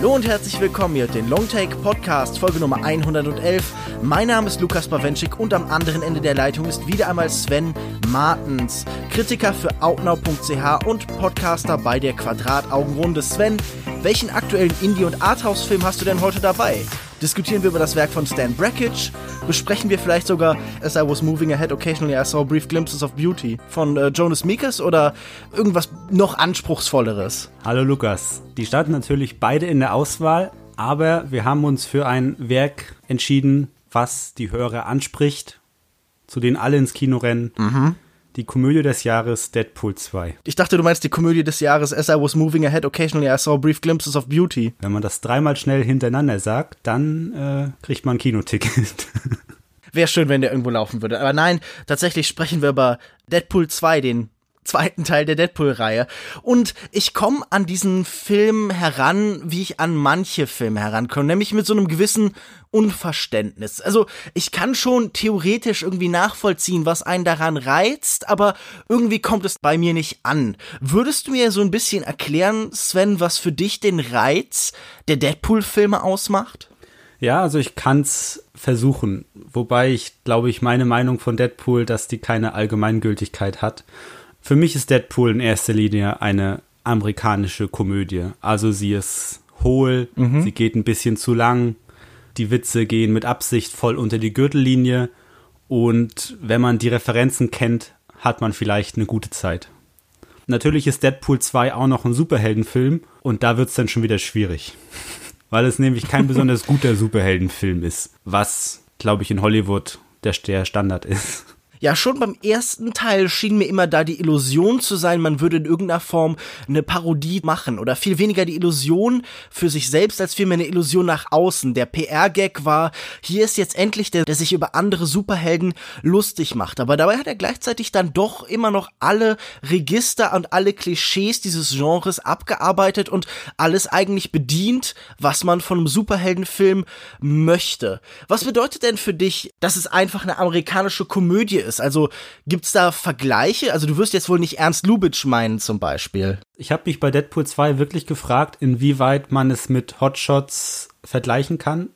Hallo und herzlich willkommen hier den Longtake Podcast, Folge Nummer 111. Mein Name ist Lukas Bawenschik und am anderen Ende der Leitung ist wieder einmal Sven Martens, Kritiker für outnow.ch und Podcaster bei der Quadrataugenrunde. Sven, welchen aktuellen Indie- und Arthouse-Film hast du denn heute dabei? Diskutieren wir über das Werk von Stan Brakhage? Besprechen wir vielleicht sogar As I Was Moving Ahead Occasionally I Saw Brief Glimpses of Beauty von äh, Jonas Mekas oder irgendwas noch anspruchsvolleres? Hallo Lukas. Die standen natürlich beide in der Auswahl, aber wir haben uns für ein Werk entschieden, was die Hörer anspricht, zu denen alle ins Kino rennen. Mhm die Komödie des Jahres Deadpool 2. Ich dachte, du meinst die Komödie des Jahres As I Was Moving Ahead Occasionally I Saw Brief Glimpses of Beauty. Wenn man das dreimal schnell hintereinander sagt, dann äh, kriegt man ein Kinoticket. Wäre schön, wenn der irgendwo laufen würde. Aber nein, tatsächlich sprechen wir über Deadpool 2, den zweiten Teil der Deadpool-Reihe. Und ich komme an diesen Film heran, wie ich an manche Filme herankomme, nämlich mit so einem gewissen Unverständnis. Also ich kann schon theoretisch irgendwie nachvollziehen, was einen daran reizt, aber irgendwie kommt es bei mir nicht an. Würdest du mir so ein bisschen erklären, Sven, was für dich den Reiz der Deadpool-Filme ausmacht? Ja, also ich kann's versuchen, wobei ich glaube ich meine Meinung von Deadpool, dass die keine Allgemeingültigkeit hat. Für mich ist Deadpool in erster Linie eine amerikanische Komödie. Also sie ist hohl, mhm. sie geht ein bisschen zu lang, die Witze gehen mit Absicht voll unter die Gürtellinie und wenn man die Referenzen kennt, hat man vielleicht eine gute Zeit. Natürlich ist Deadpool 2 auch noch ein Superheldenfilm und da wird es dann schon wieder schwierig. Weil es nämlich kein besonders guter Superheldenfilm ist, was, glaube ich, in Hollywood der, der Standard ist. Ja, schon beim ersten Teil schien mir immer da die Illusion zu sein, man würde in irgendeiner Form eine Parodie machen oder viel weniger die Illusion für sich selbst als vielmehr eine Illusion nach außen. Der PR-Gag war, hier ist jetzt endlich der, der sich über andere Superhelden lustig macht. Aber dabei hat er gleichzeitig dann doch immer noch alle Register und alle Klischees dieses Genres abgearbeitet und alles eigentlich bedient, was man von einem Superheldenfilm möchte. Was bedeutet denn für dich, dass es einfach eine amerikanische Komödie ist? Ist. Also gibt's da Vergleiche? Also du wirst jetzt wohl nicht Ernst Lubitsch meinen zum Beispiel. Ich habe mich bei Deadpool 2 wirklich gefragt, inwieweit man es mit Hotshots vergleichen kann.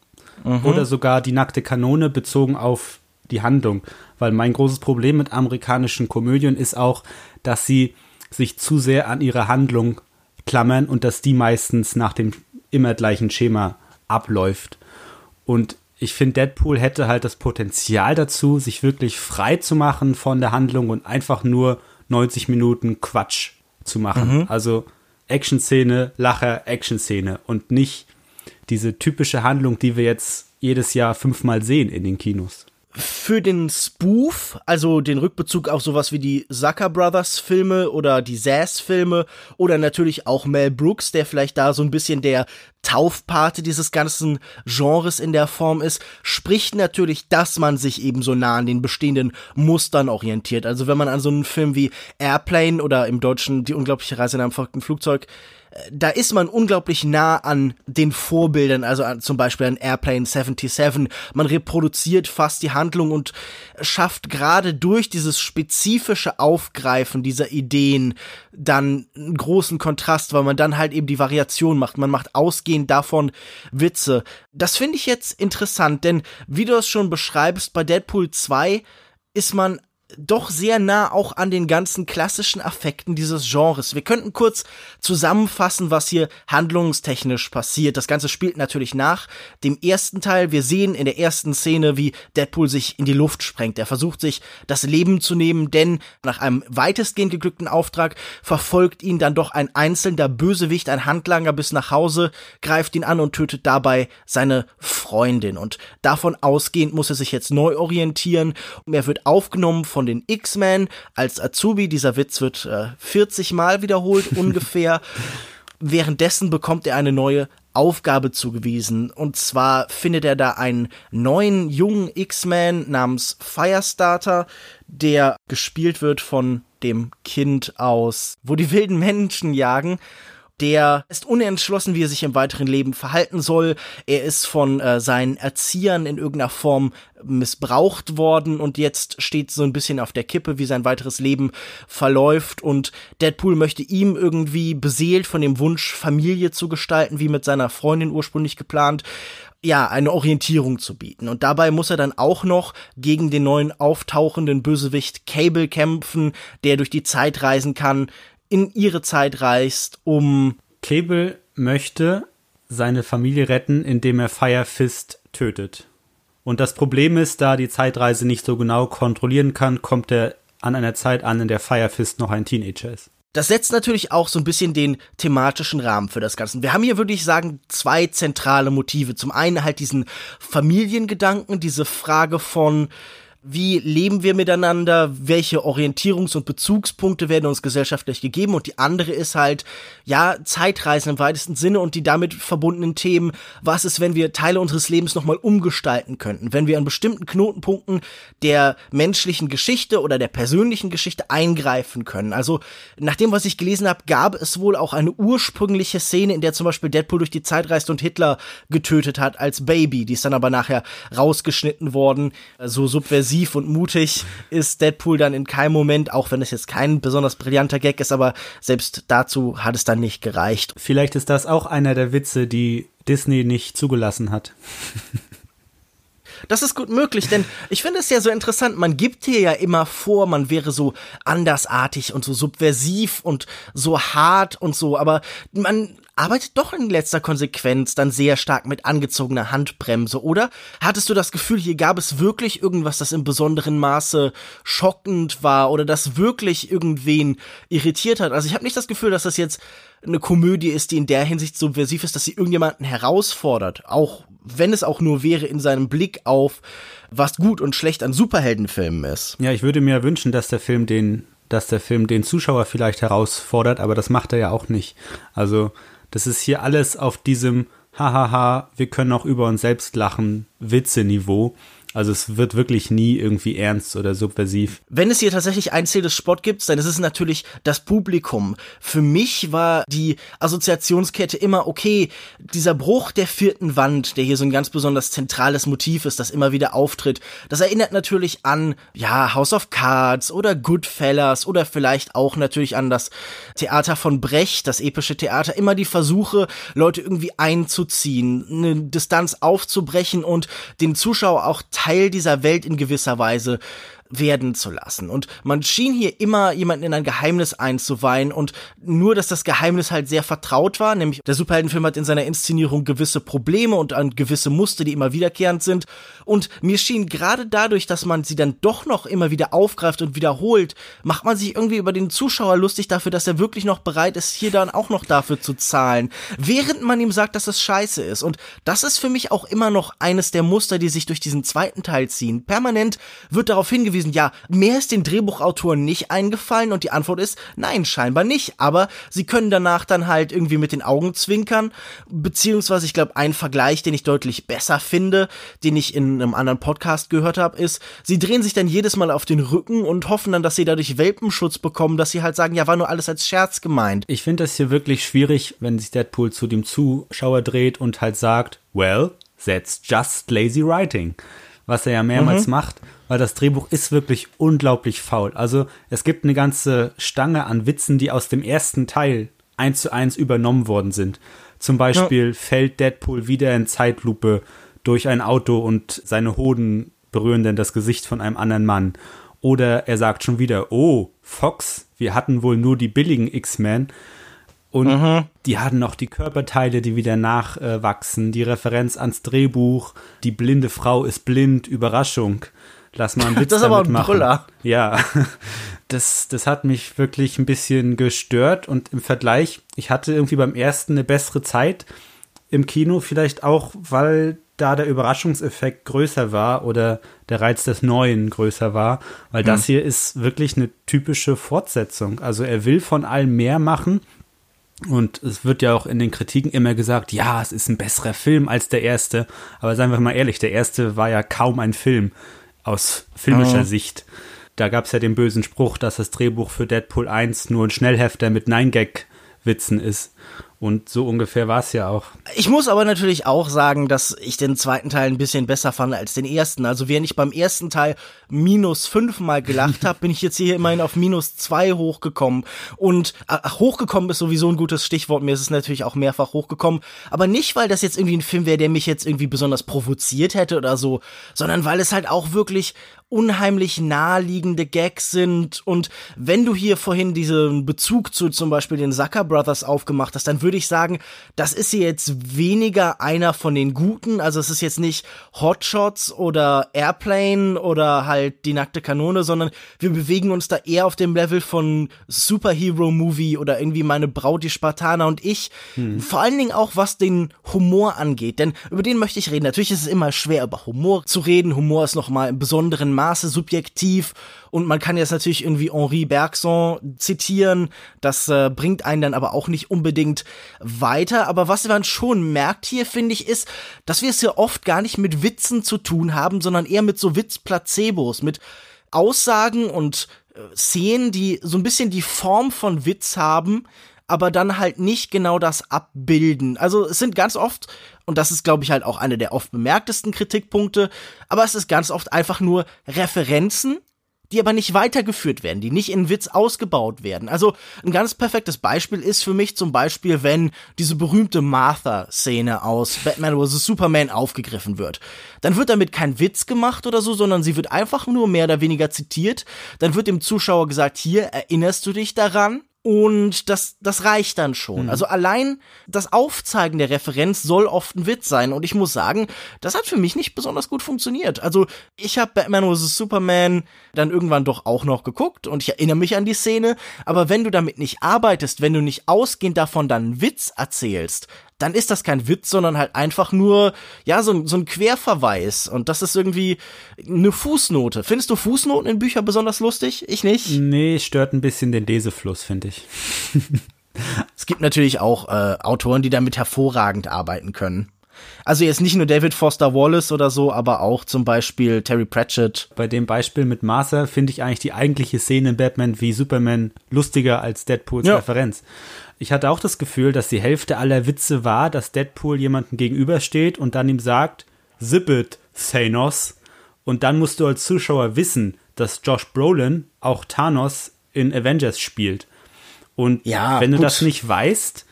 Mhm. Oder sogar die nackte Kanone bezogen auf die Handlung. Weil mein großes Problem mit amerikanischen Komödien ist auch, dass sie sich zu sehr an ihre Handlung klammern und dass die meistens nach dem immer gleichen Schema abläuft. Und ich finde, Deadpool hätte halt das Potenzial dazu, sich wirklich frei zu machen von der Handlung und einfach nur 90 Minuten Quatsch zu machen. Mhm. Also Action-Szene, Lacher, Action-Szene und nicht diese typische Handlung, die wir jetzt jedes Jahr fünfmal sehen in den Kinos für den Spoof, also den Rückbezug auf sowas wie die Zucker Brothers Filme oder die Sass Filme oder natürlich auch Mel Brooks, der vielleicht da so ein bisschen der Taufpate dieses ganzen Genres in der Form ist, spricht natürlich, dass man sich eben so nah an den bestehenden Mustern orientiert. Also wenn man an so einen Film wie Airplane oder im Deutschen Die unglaubliche Reise in einem verrückten Flugzeug da ist man unglaublich nah an den Vorbildern, also an, zum Beispiel an Airplane 77. Man reproduziert fast die Handlung und schafft gerade durch dieses spezifische Aufgreifen dieser Ideen dann einen großen Kontrast, weil man dann halt eben die Variation macht. Man macht ausgehend davon Witze. Das finde ich jetzt interessant, denn wie du es schon beschreibst, bei Deadpool 2 ist man doch sehr nah auch an den ganzen klassischen Affekten dieses Genres. Wir könnten kurz zusammenfassen, was hier handlungstechnisch passiert. Das Ganze spielt natürlich nach dem ersten Teil. Wir sehen in der ersten Szene, wie Deadpool sich in die Luft sprengt. Er versucht sich das Leben zu nehmen, denn nach einem weitestgehend geglückten Auftrag verfolgt ihn dann doch ein einzelner Bösewicht, ein Handlanger bis nach Hause, greift ihn an und tötet dabei seine Freundin. Und davon ausgehend muss er sich jetzt neu orientieren. Er wird aufgenommen von den X-Men als Azubi. Dieser Witz wird äh, 40 Mal wiederholt ungefähr. Währenddessen bekommt er eine neue Aufgabe zugewiesen. Und zwar findet er da einen neuen jungen X-Man namens Firestarter, der gespielt wird von dem Kind aus, wo die wilden Menschen jagen. Der ist unentschlossen, wie er sich im weiteren Leben verhalten soll. Er ist von äh, seinen Erziehern in irgendeiner Form missbraucht worden und jetzt steht so ein bisschen auf der Kippe, wie sein weiteres Leben verläuft und Deadpool möchte ihm irgendwie beseelt von dem Wunsch, Familie zu gestalten, wie mit seiner Freundin ursprünglich geplant, ja, eine Orientierung zu bieten. Und dabei muss er dann auch noch gegen den neuen auftauchenden Bösewicht Cable kämpfen, der durch die Zeit reisen kann, in ihre Zeit reist, um. Cable möchte seine Familie retten, indem er Fire Fist tötet. Und das Problem ist, da die Zeitreise nicht so genau kontrollieren kann, kommt er an einer Zeit an, in der Fire Fist noch ein Teenager ist. Das setzt natürlich auch so ein bisschen den thematischen Rahmen für das Ganze. Wir haben hier, würde ich sagen, zwei zentrale Motive. Zum einen halt diesen Familiengedanken, diese Frage von, wie leben wir miteinander, welche Orientierungs- und Bezugspunkte werden uns gesellschaftlich gegeben. Und die andere ist halt, ja, Zeitreisen im weitesten Sinne und die damit verbundenen Themen, was ist, wenn wir Teile unseres Lebens nochmal umgestalten könnten, wenn wir an bestimmten Knotenpunkten der menschlichen Geschichte oder der persönlichen Geschichte eingreifen können. Also, nach dem, was ich gelesen habe, gab es wohl auch eine ursprüngliche Szene, in der zum Beispiel Deadpool durch die Zeit reist und Hitler getötet hat als Baby, die ist dann aber nachher rausgeschnitten worden, so subversiv impulsiv und mutig ist Deadpool dann in keinem Moment, auch wenn es jetzt kein besonders brillanter Gag ist, aber selbst dazu hat es dann nicht gereicht. Vielleicht ist das auch einer der Witze, die Disney nicht zugelassen hat. Das ist gut möglich, denn ich finde es ja so interessant, man gibt hier ja immer vor, man wäre so andersartig und so subversiv und so hart und so, aber man arbeitet doch in letzter Konsequenz dann sehr stark mit angezogener Handbremse, oder? Hattest du das Gefühl, hier gab es wirklich irgendwas, das im besonderen Maße schockend war oder das wirklich irgendwen irritiert hat? Also ich habe nicht das Gefühl, dass das jetzt eine Komödie ist, die in der Hinsicht subversiv ist, dass sie irgendjemanden herausfordert, auch wenn es auch nur wäre in seinem Blick auf, was gut und schlecht an Superheldenfilmen ist. Ja, ich würde mir wünschen, dass der Film den dass der Film den Zuschauer vielleicht herausfordert, aber das macht er ja auch nicht. Also das ist hier alles auf diesem Hahaha, wir können auch über uns selbst lachen, Witze-Niveau. Also es wird wirklich nie irgendwie ernst oder subversiv. Wenn es hier tatsächlich ein Ziel des Sport gibt, dann ist es natürlich das Publikum. Für mich war die Assoziationskette immer, okay, dieser Bruch der vierten Wand, der hier so ein ganz besonders zentrales Motiv ist, das immer wieder auftritt, das erinnert natürlich an, ja, House of Cards oder Goodfellas oder vielleicht auch natürlich an das Theater von Brecht, das epische Theater, immer die Versuche, Leute irgendwie einzuziehen, eine Distanz aufzubrechen und den Zuschauer auch Teil dieser Welt in gewisser Weise werden zu lassen. Und man schien hier immer jemanden in ein Geheimnis einzuweihen und nur, dass das Geheimnis halt sehr vertraut war, nämlich der Superheldenfilm hat in seiner Inszenierung gewisse Probleme und an gewisse Muster, die immer wiederkehrend sind. Und mir schien gerade dadurch, dass man sie dann doch noch immer wieder aufgreift und wiederholt, macht man sich irgendwie über den Zuschauer lustig dafür, dass er wirklich noch bereit ist, hier dann auch noch dafür zu zahlen, während man ihm sagt, dass es scheiße ist. Und das ist für mich auch immer noch eines der Muster, die sich durch diesen zweiten Teil ziehen. Permanent wird darauf hingewiesen, gewesen, ja, mehr ist den Drehbuchautoren nicht eingefallen und die Antwort ist, nein, scheinbar nicht, aber sie können danach dann halt irgendwie mit den Augen zwinkern, beziehungsweise ich glaube, ein Vergleich, den ich deutlich besser finde, den ich in einem anderen Podcast gehört habe, ist, sie drehen sich dann jedes Mal auf den Rücken und hoffen dann, dass sie dadurch Welpenschutz bekommen, dass sie halt sagen, ja, war nur alles als Scherz gemeint. Ich finde das hier wirklich schwierig, wenn sich Deadpool zu dem Zuschauer dreht und halt sagt, well, that's just lazy writing was er ja mehrmals mhm. macht, weil das Drehbuch ist wirklich unglaublich faul. Also es gibt eine ganze Stange an Witzen, die aus dem ersten Teil eins zu eins übernommen worden sind. Zum Beispiel ja. fällt Deadpool wieder in Zeitlupe durch ein Auto und seine Hoden berühren dann das Gesicht von einem anderen Mann. Oder er sagt schon wieder, oh, Fox, wir hatten wohl nur die billigen X-Men. Und mhm. die hatten noch die Körperteile, die wieder nachwachsen, die Referenz ans Drehbuch, die blinde Frau ist blind, Überraschung. Lass mal einen Witz das ist aber ein machen. Brüller. Ja, das, das hat mich wirklich ein bisschen gestört und im Vergleich, ich hatte irgendwie beim ersten eine bessere Zeit im Kino, vielleicht auch, weil da der Überraschungseffekt größer war oder der Reiz des Neuen größer war, weil mhm. das hier ist wirklich eine typische Fortsetzung. Also er will von allem mehr machen und es wird ja auch in den Kritiken immer gesagt, ja, es ist ein besserer Film als der erste. Aber seien wir mal ehrlich, der erste war ja kaum ein Film aus filmischer oh. Sicht. Da gab es ja den bösen Spruch, dass das Drehbuch für Deadpool 1 nur ein Schnellhefter mit Nein-Gag Witzen ist. Und so ungefähr war es ja auch. Ich muss aber natürlich auch sagen, dass ich den zweiten Teil ein bisschen besser fand als den ersten. Also während ich beim ersten Teil minus fünfmal gelacht habe, bin ich jetzt hier immerhin auf minus zwei hochgekommen. Und ach, hochgekommen ist sowieso ein gutes Stichwort. Mir ist es natürlich auch mehrfach hochgekommen. Aber nicht, weil das jetzt irgendwie ein Film wäre, der mich jetzt irgendwie besonders provoziert hätte oder so, sondern weil es halt auch wirklich unheimlich naheliegende Gags sind. Und wenn du hier vorhin diesen Bezug zu zum Beispiel den Zucker Brothers aufgemacht hast, dann würde ich sagen, das ist hier jetzt weniger einer von den Guten. Also es ist jetzt nicht Hotshots oder Airplane oder halt die nackte Kanone, sondern wir bewegen uns da eher auf dem Level von Superhero-Movie oder irgendwie meine Braut, die Spartaner und ich. Hm. Vor allen Dingen auch, was den Humor angeht. Denn über den möchte ich reden. Natürlich ist es immer schwer, über Humor zu reden. Humor ist nochmal im besonderen Maße subjektiv und man kann jetzt natürlich irgendwie Henri Bergson zitieren, das äh, bringt einen dann aber auch nicht unbedingt weiter, aber was man schon merkt hier, finde ich, ist, dass wir es ja oft gar nicht mit Witzen zu tun haben, sondern eher mit so Witzplacebos, mit Aussagen und äh, Szenen, die so ein bisschen die Form von Witz haben, aber dann halt nicht genau das abbilden. Also es sind ganz oft, und das ist, glaube ich, halt auch eine der oft bemerktesten Kritikpunkte, aber es ist ganz oft einfach nur Referenzen, die aber nicht weitergeführt werden, die nicht in Witz ausgebaut werden. Also ein ganz perfektes Beispiel ist für mich zum Beispiel, wenn diese berühmte Martha-Szene aus Batman vs. Superman aufgegriffen wird. Dann wird damit kein Witz gemacht oder so, sondern sie wird einfach nur mehr oder weniger zitiert. Dann wird dem Zuschauer gesagt, hier erinnerst du dich daran? Und das, das reicht dann schon. Mhm. Also allein das Aufzeigen der Referenz soll oft ein Witz sein. Und ich muss sagen, das hat für mich nicht besonders gut funktioniert. Also ich habe Batman vs. Superman dann irgendwann doch auch noch geguckt und ich erinnere mich an die Szene. Aber wenn du damit nicht arbeitest, wenn du nicht ausgehend davon dann einen Witz erzählst, dann ist das kein Witz, sondern halt einfach nur, ja, so, ein so ein Querverweis. Und das ist irgendwie eine Fußnote. Findest du Fußnoten in Büchern besonders lustig? Ich nicht. Nee, stört ein bisschen den Lesefluss, finde ich. es gibt natürlich auch äh, Autoren, die damit hervorragend arbeiten können. Also jetzt nicht nur David Foster Wallace oder so, aber auch zum Beispiel Terry Pratchett. Bei dem Beispiel mit Martha finde ich eigentlich die eigentliche Szene in Batman wie Superman lustiger als Deadpools ja. Referenz. Ich hatte auch das Gefühl, dass die Hälfte aller Witze war, dass Deadpool jemandem gegenübersteht und dann ihm sagt, Zip it, Thanos. Und dann musst du als Zuschauer wissen, dass Josh Brolin auch Thanos in Avengers spielt. Und ja, wenn du gut. das nicht weißt,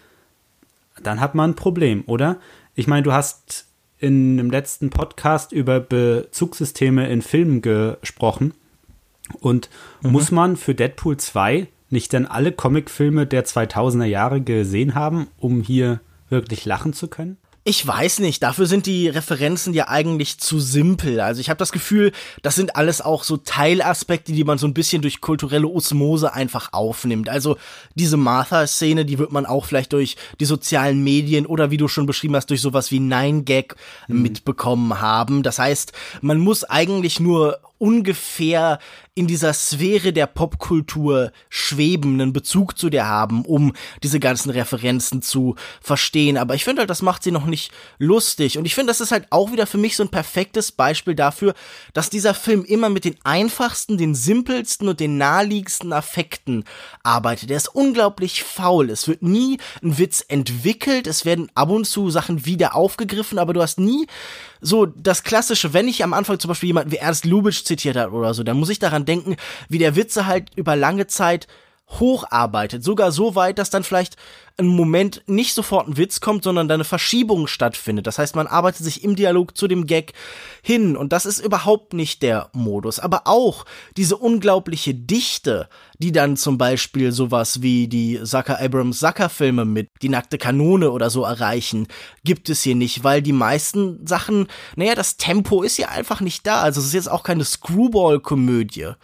dann hat man ein Problem, oder? Ich meine, du hast in dem letzten Podcast über Bezugssysteme in Filmen gesprochen. Und mhm. muss man für Deadpool 2 nicht denn alle Comicfilme der 2000er Jahre gesehen haben, um hier wirklich lachen zu können? Ich weiß nicht, dafür sind die Referenzen ja eigentlich zu simpel. Also ich habe das Gefühl, das sind alles auch so Teilaspekte, die man so ein bisschen durch kulturelle Osmose einfach aufnimmt. Also diese Martha-Szene, die wird man auch vielleicht durch die sozialen Medien oder wie du schon beschrieben hast, durch sowas wie Nine Gag mhm. mitbekommen haben. Das heißt, man muss eigentlich nur ungefähr in dieser Sphäre der Popkultur schwebenden Bezug zu dir haben, um diese ganzen Referenzen zu verstehen. Aber ich finde halt, das macht sie noch nicht lustig. Und ich finde, das ist halt auch wieder für mich so ein perfektes Beispiel dafür, dass dieser Film immer mit den einfachsten, den simpelsten und den naheliegendsten Affekten arbeitet. Der ist unglaublich faul. Es wird nie ein Witz entwickelt. Es werden ab und zu Sachen wieder aufgegriffen, aber du hast nie so das klassische, wenn ich am Anfang zum Beispiel jemanden wie Ernst Lubitsch zitiert hat oder so, dann muss ich daran denken, wie der Witze halt über lange Zeit hocharbeitet. Sogar so weit, dass dann vielleicht ein Moment nicht sofort ein Witz kommt, sondern da eine Verschiebung stattfindet. Das heißt, man arbeitet sich im Dialog zu dem Gag hin und das ist überhaupt nicht der Modus. Aber auch diese unglaubliche Dichte, die dann zum Beispiel sowas wie die Zucker Abrams Zucker Filme mit Die nackte Kanone oder so erreichen, gibt es hier nicht, weil die meisten Sachen, naja, das Tempo ist ja einfach nicht da. Also es ist jetzt auch keine Screwball-Komödie.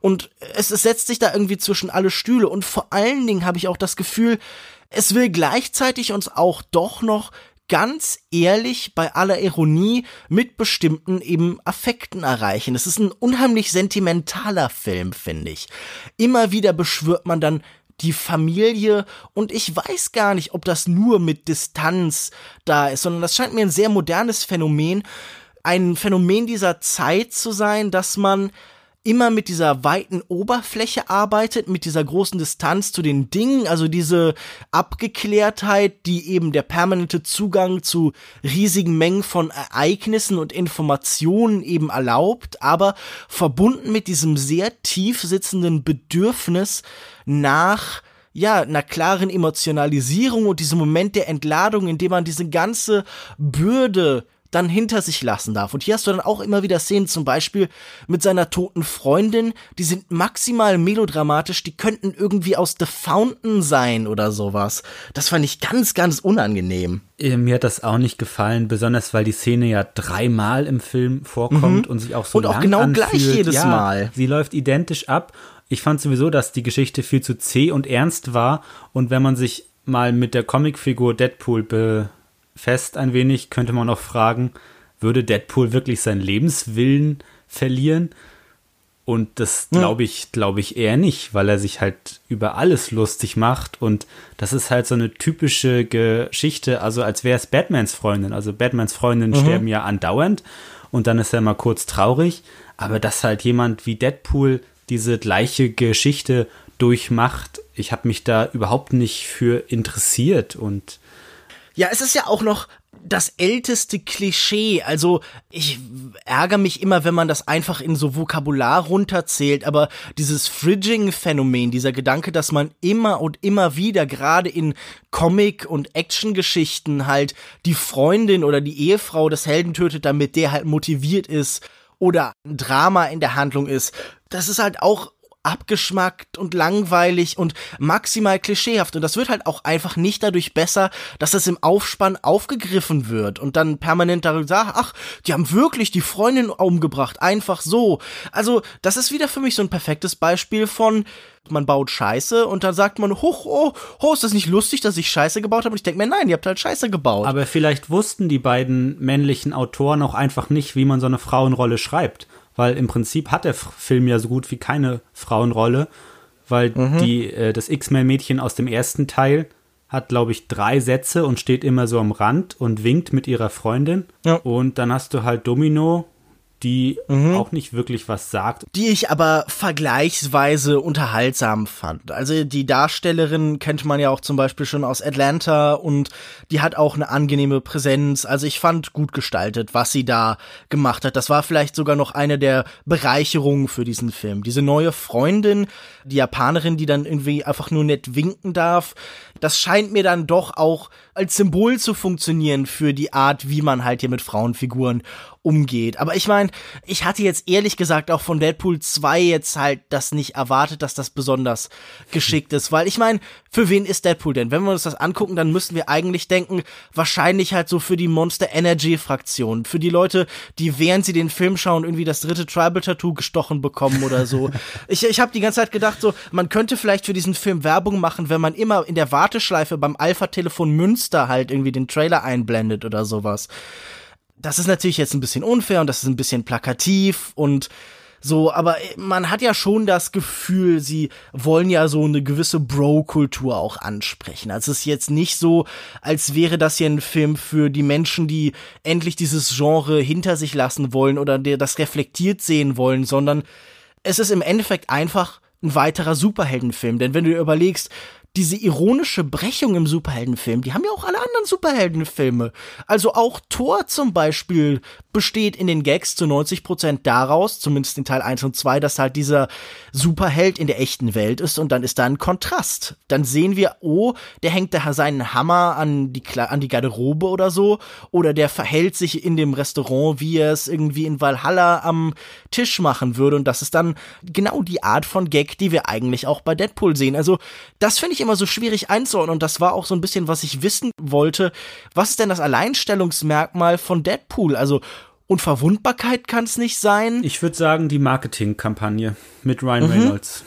Und es, es setzt sich da irgendwie zwischen alle Stühle und vor allen Dingen habe ich auch das Gefühl, es will gleichzeitig uns auch doch noch ganz ehrlich bei aller Ironie mit bestimmten eben Affekten erreichen. Es ist ein unheimlich sentimentaler Film, finde ich. Immer wieder beschwört man dann die Familie und ich weiß gar nicht, ob das nur mit Distanz da ist, sondern das scheint mir ein sehr modernes Phänomen, ein Phänomen dieser Zeit zu sein, dass man immer mit dieser weiten Oberfläche arbeitet, mit dieser großen Distanz zu den Dingen, also diese Abgeklärtheit, die eben der permanente Zugang zu riesigen Mengen von Ereignissen und Informationen eben erlaubt, aber verbunden mit diesem sehr tief sitzenden Bedürfnis nach ja, einer klaren Emotionalisierung und diesem Moment der Entladung, in dem man diese ganze Bürde dann hinter sich lassen darf. Und hier hast du dann auch immer wieder Szenen, zum Beispiel mit seiner toten Freundin, die sind maximal melodramatisch, die könnten irgendwie aus The Fountain sein oder sowas. Das fand ich ganz, ganz unangenehm. Äh, mir hat das auch nicht gefallen, besonders weil die Szene ja dreimal im Film vorkommt mhm. und sich auch so und auch genau anfühlt. gleich jedes ja, Mal. Sie läuft identisch ab. Ich fand sowieso, dass die Geschichte viel zu zäh und ernst war und wenn man sich mal mit der Comicfigur Deadpool be fest ein wenig, könnte man auch fragen, würde Deadpool wirklich seinen Lebenswillen verlieren? Und das glaube ich, glaube ich eher nicht, weil er sich halt über alles lustig macht. Und das ist halt so eine typische Geschichte, also als wäre es Batmans Freundin. Also Batmans Freundin mhm. sterben ja andauernd und dann ist er mal kurz traurig. Aber dass halt jemand wie Deadpool diese gleiche Geschichte durchmacht, ich habe mich da überhaupt nicht für interessiert und ja, es ist ja auch noch das älteste Klischee. Also ich ärgere mich immer, wenn man das einfach in so Vokabular runterzählt, aber dieses Fridging-Phänomen, dieser Gedanke, dass man immer und immer wieder, gerade in Comic- und Action-Geschichten halt die Freundin oder die Ehefrau des Helden tötet, damit der halt motiviert ist oder ein Drama in der Handlung ist. Das ist halt auch abgeschmackt und langweilig und maximal klischeehaft. Und das wird halt auch einfach nicht dadurch besser, dass das im Aufspann aufgegriffen wird und dann permanent darüber sagt, ach, die haben wirklich die Freundin umgebracht, einfach so. Also, das ist wieder für mich so ein perfektes Beispiel von, man baut Scheiße und dann sagt man, hoch, oh, oh, ist das nicht lustig, dass ich Scheiße gebaut habe? Und ich denke mir, nein, ihr habt halt Scheiße gebaut. Aber vielleicht wussten die beiden männlichen Autoren auch einfach nicht, wie man so eine Frauenrolle schreibt weil im Prinzip hat der Film ja so gut wie keine Frauenrolle, weil mhm. die, äh, das X-Men-Mädchen aus dem ersten Teil hat, glaube ich, drei Sätze und steht immer so am Rand und winkt mit ihrer Freundin. Ja. Und dann hast du halt Domino, die mhm. auch nicht wirklich was sagt. Die ich aber vergleichsweise unterhaltsam fand. Also die Darstellerin kennt man ja auch zum Beispiel schon aus Atlanta und die hat auch eine angenehme Präsenz. Also ich fand gut gestaltet, was sie da gemacht hat. Das war vielleicht sogar noch eine der Bereicherungen für diesen Film. Diese neue Freundin, die Japanerin, die dann irgendwie einfach nur nett winken darf, das scheint mir dann doch auch als Symbol zu funktionieren für die Art, wie man halt hier mit Frauenfiguren umgeht. Aber ich meine, ich hatte jetzt ehrlich gesagt auch von Deadpool 2 jetzt halt das nicht erwartet, dass das besonders geschickt ist, weil ich meine, für wen ist Deadpool denn? Wenn wir uns das angucken, dann müssen wir eigentlich denken, wahrscheinlich halt so für die Monster Energy Fraktion, für die Leute, die während sie den Film schauen irgendwie das dritte Tribal Tattoo gestochen bekommen oder so. ich ich habe die ganze Zeit gedacht so, man könnte vielleicht für diesen Film Werbung machen, wenn man immer in der Warteschleife beim Alpha Telefon Münster halt irgendwie den Trailer einblendet oder sowas das ist natürlich jetzt ein bisschen unfair und das ist ein bisschen plakativ und so, aber man hat ja schon das Gefühl, sie wollen ja so eine gewisse Bro-Kultur auch ansprechen. Also es ist jetzt nicht so, als wäre das hier ein Film für die Menschen, die endlich dieses Genre hinter sich lassen wollen oder das reflektiert sehen wollen, sondern es ist im Endeffekt einfach ein weiterer Superheldenfilm. Denn wenn du dir überlegst, diese ironische Brechung im Superheldenfilm, die haben ja auch alle anderen Superheldenfilme. Also auch Thor zum Beispiel besteht in den Gags zu 90 Prozent daraus, zumindest in Teil 1 und 2, dass halt dieser Superheld in der echten Welt ist und dann ist da ein Kontrast. Dann sehen wir, oh, der hängt da seinen Hammer an die, an die Garderobe oder so, oder der verhält sich in dem Restaurant, wie er es irgendwie in Valhalla am Tisch machen würde und das ist dann genau die Art von Gag, die wir eigentlich auch bei Deadpool sehen. Also das finde ich immer so schwierig einzuordnen und das war auch so ein bisschen, was ich wissen wollte. Was ist denn das Alleinstellungsmerkmal von Deadpool? Also Unverwundbarkeit kann es nicht sein. Ich würde sagen, die Marketingkampagne mit Ryan mhm. Reynolds.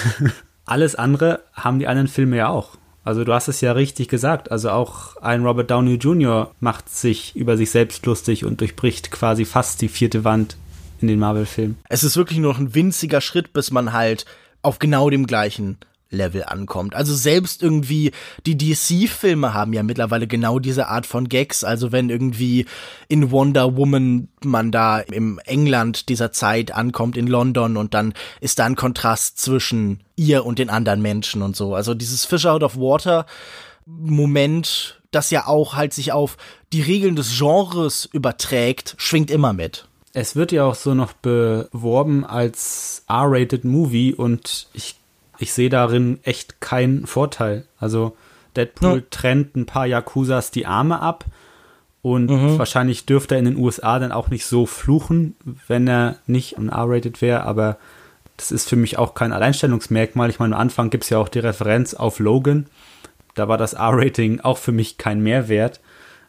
Alles andere haben die anderen Filme ja auch. Also du hast es ja richtig gesagt. Also auch ein Robert Downey Jr. macht sich über sich selbst lustig und durchbricht quasi fast die vierte Wand in den Marvel-Filmen. Es ist wirklich nur noch ein winziger Schritt, bis man halt auf genau dem gleichen Level ankommt. Also selbst irgendwie die DC-Filme haben ja mittlerweile genau diese Art von Gags. Also wenn irgendwie in Wonder Woman man da im England dieser Zeit ankommt, in London und dann ist da ein Kontrast zwischen ihr und den anderen Menschen und so. Also dieses Fish out of Water Moment, das ja auch halt sich auf die Regeln des Genres überträgt, schwingt immer mit. Es wird ja auch so noch beworben als R-rated Movie und ich ich sehe darin echt keinen Vorteil. Also Deadpool ja. trennt ein paar Yakuzas die Arme ab und mhm. wahrscheinlich dürfte er in den USA dann auch nicht so fluchen, wenn er nicht ein R-rated wäre, aber das ist für mich auch kein Alleinstellungsmerkmal. Ich meine, am Anfang gibt es ja auch die Referenz auf Logan. Da war das R-Rating auch für mich kein Mehrwert.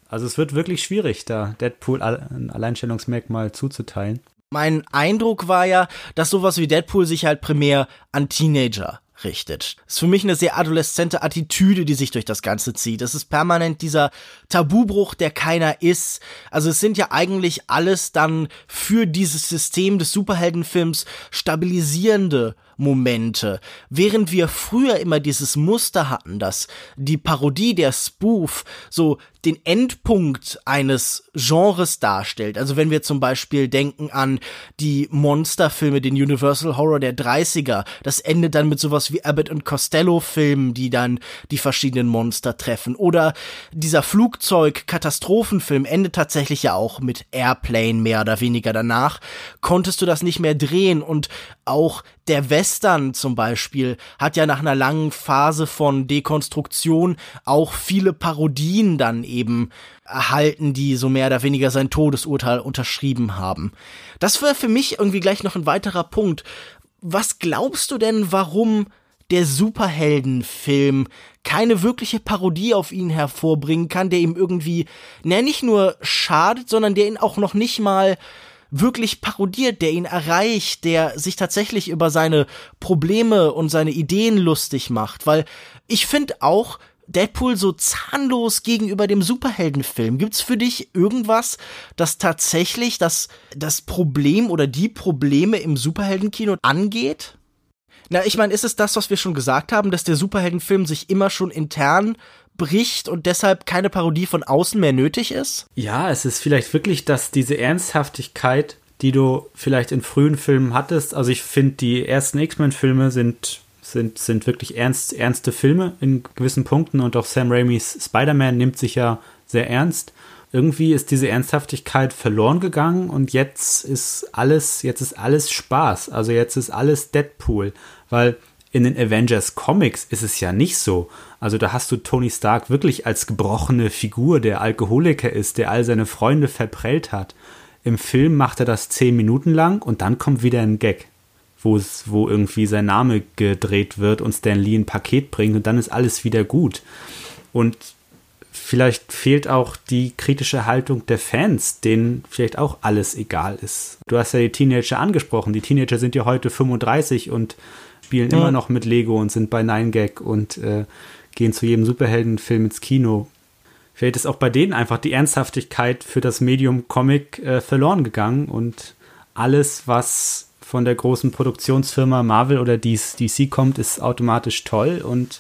Also es wird wirklich schwierig, da Deadpool ein Alleinstellungsmerkmal zuzuteilen. Mein Eindruck war ja, dass sowas wie Deadpool sich halt primär an Teenager richtet. Ist für mich eine sehr adoleszente Attitüde, die sich durch das Ganze zieht. Es ist permanent dieser Tabubruch, der keiner ist. Also es sind ja eigentlich alles dann für dieses System des Superheldenfilms stabilisierende Momente. Während wir früher immer dieses Muster hatten, dass die Parodie, der Spoof, so den Endpunkt eines Genres darstellt. Also wenn wir zum Beispiel denken an die Monsterfilme, den Universal Horror der 30er, das endet dann mit sowas wie Abbott und Costello Filmen, die dann die verschiedenen Monster treffen. Oder dieser Flugzeug-Katastrophenfilm endet tatsächlich ja auch mit Airplane mehr oder weniger danach. Konntest du das nicht mehr drehen und auch der Western zum Beispiel hat ja nach einer langen Phase von Dekonstruktion auch viele Parodien dann eben erhalten, die so mehr oder weniger sein Todesurteil unterschrieben haben. Das wäre für mich irgendwie gleich noch ein weiterer Punkt. Was glaubst du denn, warum der Superheldenfilm keine wirkliche Parodie auf ihn hervorbringen kann, der ihm irgendwie, na, nicht nur schadet, sondern der ihn auch noch nicht mal wirklich parodiert, der ihn erreicht, der sich tatsächlich über seine Probleme und seine Ideen lustig macht, weil ich finde auch, Deadpool so zahnlos gegenüber dem Superheldenfilm? Gibt's für dich irgendwas, das tatsächlich das, das Problem oder die Probleme im Superheldenkino angeht? Na, ich meine, ist es das, was wir schon gesagt haben, dass der Superheldenfilm sich immer schon intern bricht und deshalb keine Parodie von außen mehr nötig ist? Ja, es ist vielleicht wirklich, dass diese Ernsthaftigkeit, die du vielleicht in frühen Filmen hattest, also ich finde, die ersten X-Men-Filme sind, sind, sind wirklich ernst, ernste Filme in gewissen Punkten und auch Sam Raimis Spider-Man nimmt sich ja sehr ernst. Irgendwie ist diese Ernsthaftigkeit verloren gegangen und jetzt ist alles, jetzt ist alles Spaß. Also jetzt ist alles Deadpool, weil in den Avengers Comics ist es ja nicht so. Also da hast du Tony Stark wirklich als gebrochene Figur, der Alkoholiker ist, der all seine Freunde verprellt hat. Im Film macht er das zehn Minuten lang und dann kommt wieder ein Gag, wo irgendwie sein Name gedreht wird und Stan Lee ein Paket bringt und dann ist alles wieder gut. Und vielleicht fehlt auch die kritische Haltung der Fans, denen vielleicht auch alles egal ist. Du hast ja die Teenager angesprochen. Die Teenager sind ja heute 35 und spielen ja. immer noch mit Lego und sind bei Nine Gag und äh, gehen zu jedem Superheldenfilm ins Kino. Vielleicht ist auch bei denen einfach die Ernsthaftigkeit für das Medium Comic äh, verloren gegangen und alles, was von der großen Produktionsfirma Marvel oder DC kommt, ist automatisch toll und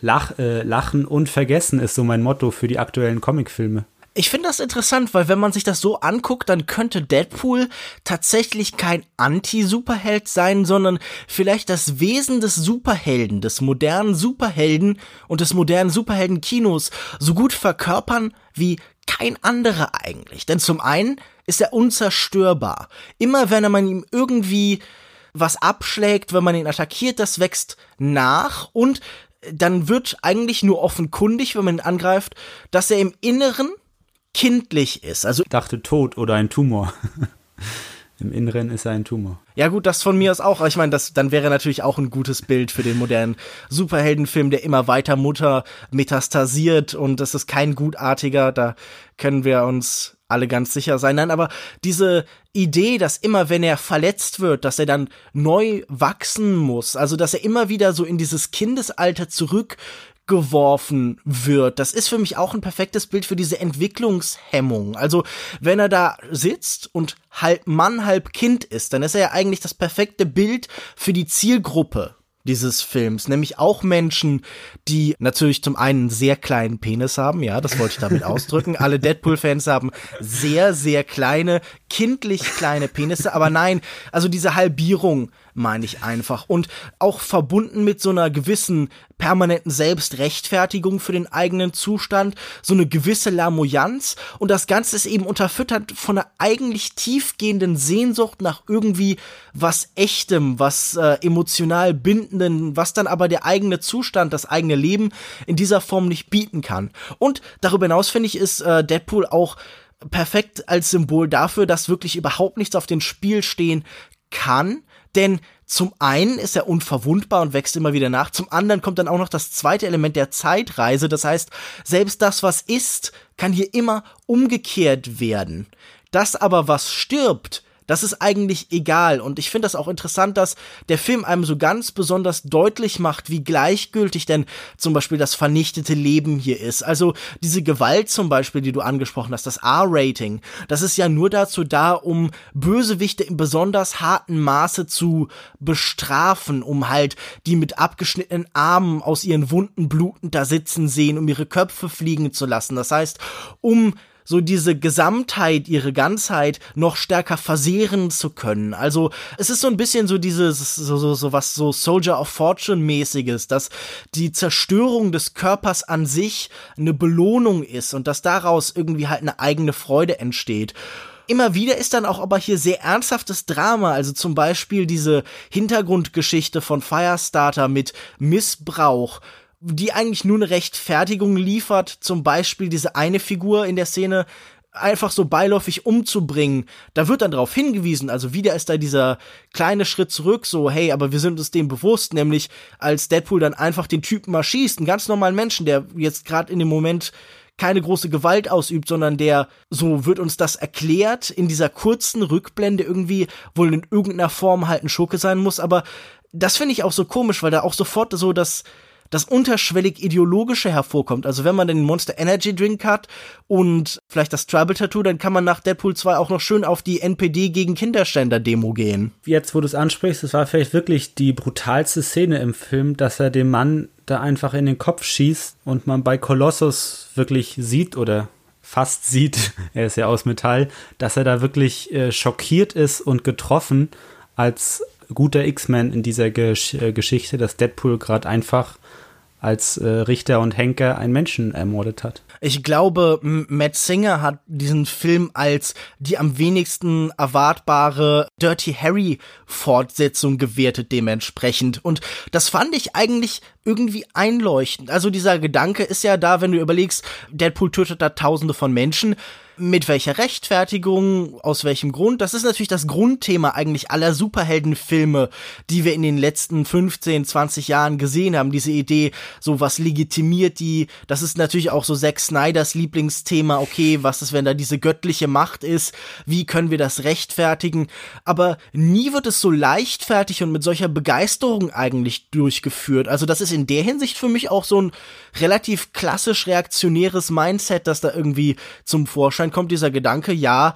Lach, äh, Lachen und Vergessen ist so mein Motto für die aktuellen Comicfilme. Ich finde das interessant, weil wenn man sich das so anguckt, dann könnte Deadpool tatsächlich kein Anti-Superheld sein, sondern vielleicht das Wesen des Superhelden, des modernen Superhelden und des modernen Superheldenkinos so gut verkörpern wie kein anderer eigentlich. Denn zum einen ist er unzerstörbar. Immer wenn man ihm irgendwie was abschlägt, wenn man ihn attackiert, das wächst nach und dann wird eigentlich nur offenkundig, wenn man ihn angreift, dass er im Inneren kindlich ist. Also ich dachte tot oder ein Tumor. Im Inneren ist er ein Tumor. Ja gut, das von mir aus auch. Ich meine, das dann wäre natürlich auch ein gutes Bild für den modernen Superheldenfilm, der immer weiter Mutter metastasiert und das ist kein gutartiger. Da können wir uns alle ganz sicher sein. Nein, aber diese Idee, dass immer, wenn er verletzt wird, dass er dann neu wachsen muss, also dass er immer wieder so in dieses Kindesalter zurück geworfen wird. Das ist für mich auch ein perfektes Bild für diese Entwicklungshemmung. Also, wenn er da sitzt und halb Mann, halb Kind ist, dann ist er ja eigentlich das perfekte Bild für die Zielgruppe dieses Films, nämlich auch Menschen, die natürlich zum einen einen sehr kleinen Penis haben, ja, das wollte ich damit ausdrücken. Alle Deadpool-Fans haben sehr, sehr kleine, kindlich kleine Penisse, aber nein, also diese Halbierung meine ich einfach. Und auch verbunden mit so einer gewissen permanenten Selbstrechtfertigung für den eigenen Zustand, so eine gewisse Lamoyanz. Und das Ganze ist eben unterfüttert von einer eigentlich tiefgehenden Sehnsucht nach irgendwie was Echtem, was äh, emotional bindenden, was dann aber der eigene Zustand, das eigene Leben in dieser Form nicht bieten kann. Und darüber hinaus finde ich, ist äh, Deadpool auch perfekt als Symbol dafür, dass wirklich überhaupt nichts auf dem Spiel stehen kann denn zum einen ist er unverwundbar und wächst immer wieder nach. Zum anderen kommt dann auch noch das zweite Element der Zeitreise. Das heißt, selbst das, was ist, kann hier immer umgekehrt werden. Das aber, was stirbt, das ist eigentlich egal. Und ich finde das auch interessant, dass der Film einem so ganz besonders deutlich macht, wie gleichgültig denn zum Beispiel das vernichtete Leben hier ist. Also diese Gewalt zum Beispiel, die du angesprochen hast, das R-Rating, das ist ja nur dazu da, um Bösewichte in besonders harten Maße zu bestrafen, um halt die mit abgeschnittenen Armen aus ihren Wunden blutend da sitzen sehen, um ihre Köpfe fliegen zu lassen. Das heißt, um so diese Gesamtheit, ihre Ganzheit noch stärker versehren zu können. Also es ist so ein bisschen so dieses, so, so, so was so Soldier of Fortune mäßiges, dass die Zerstörung des Körpers an sich eine Belohnung ist und dass daraus irgendwie halt eine eigene Freude entsteht immer wieder ist dann auch aber hier sehr ernsthaftes Drama, also zum Beispiel diese Hintergrundgeschichte von Firestarter mit Missbrauch die eigentlich nur eine Rechtfertigung liefert, zum Beispiel diese eine Figur in der Szene einfach so beiläufig umzubringen. Da wird dann darauf hingewiesen, also wieder ist da dieser kleine Schritt zurück, so, hey, aber wir sind uns dem bewusst, nämlich als Deadpool dann einfach den Typen mal schießt, einen ganz normalen Menschen, der jetzt gerade in dem Moment keine große Gewalt ausübt, sondern der, so wird uns das erklärt, in dieser kurzen Rückblende irgendwie wohl in irgendeiner Form halt ein Schurke sein muss, aber das finde ich auch so komisch, weil da auch sofort so das, das unterschwellig ideologische hervorkommt. Also wenn man den Monster Energy Drink hat und vielleicht das Tribal Tattoo, dann kann man nach Deadpool 2 auch noch schön auf die NPD gegen Kinderständer Demo gehen. Jetzt, wo du es ansprichst, es war vielleicht wirklich die brutalste Szene im Film, dass er dem Mann da einfach in den Kopf schießt und man bei Colossus wirklich sieht oder fast sieht, er ist ja aus Metall, dass er da wirklich äh, schockiert ist und getroffen als guter X-Men in dieser Gesch äh, Geschichte, dass Deadpool gerade einfach als äh, Richter und Henker einen Menschen ermordet hat. Ich glaube, Matt Singer hat diesen Film als die am wenigsten erwartbare Dirty Harry Fortsetzung gewertet dementsprechend. Und das fand ich eigentlich irgendwie einleuchtend. Also dieser Gedanke ist ja da, wenn du überlegst, Deadpool tötet da tausende von Menschen mit welcher Rechtfertigung, aus welchem Grund. Das ist natürlich das Grundthema eigentlich aller Superheldenfilme, die wir in den letzten 15, 20 Jahren gesehen haben. Diese Idee, so was legitimiert die. Das ist natürlich auch so Zack Snyders Lieblingsthema. Okay, was ist, wenn da diese göttliche Macht ist? Wie können wir das rechtfertigen? Aber nie wird es so leichtfertig und mit solcher Begeisterung eigentlich durchgeführt. Also das ist in der Hinsicht für mich auch so ein relativ klassisch reaktionäres Mindset, das da irgendwie zum Vorschein dann kommt dieser Gedanke, ja,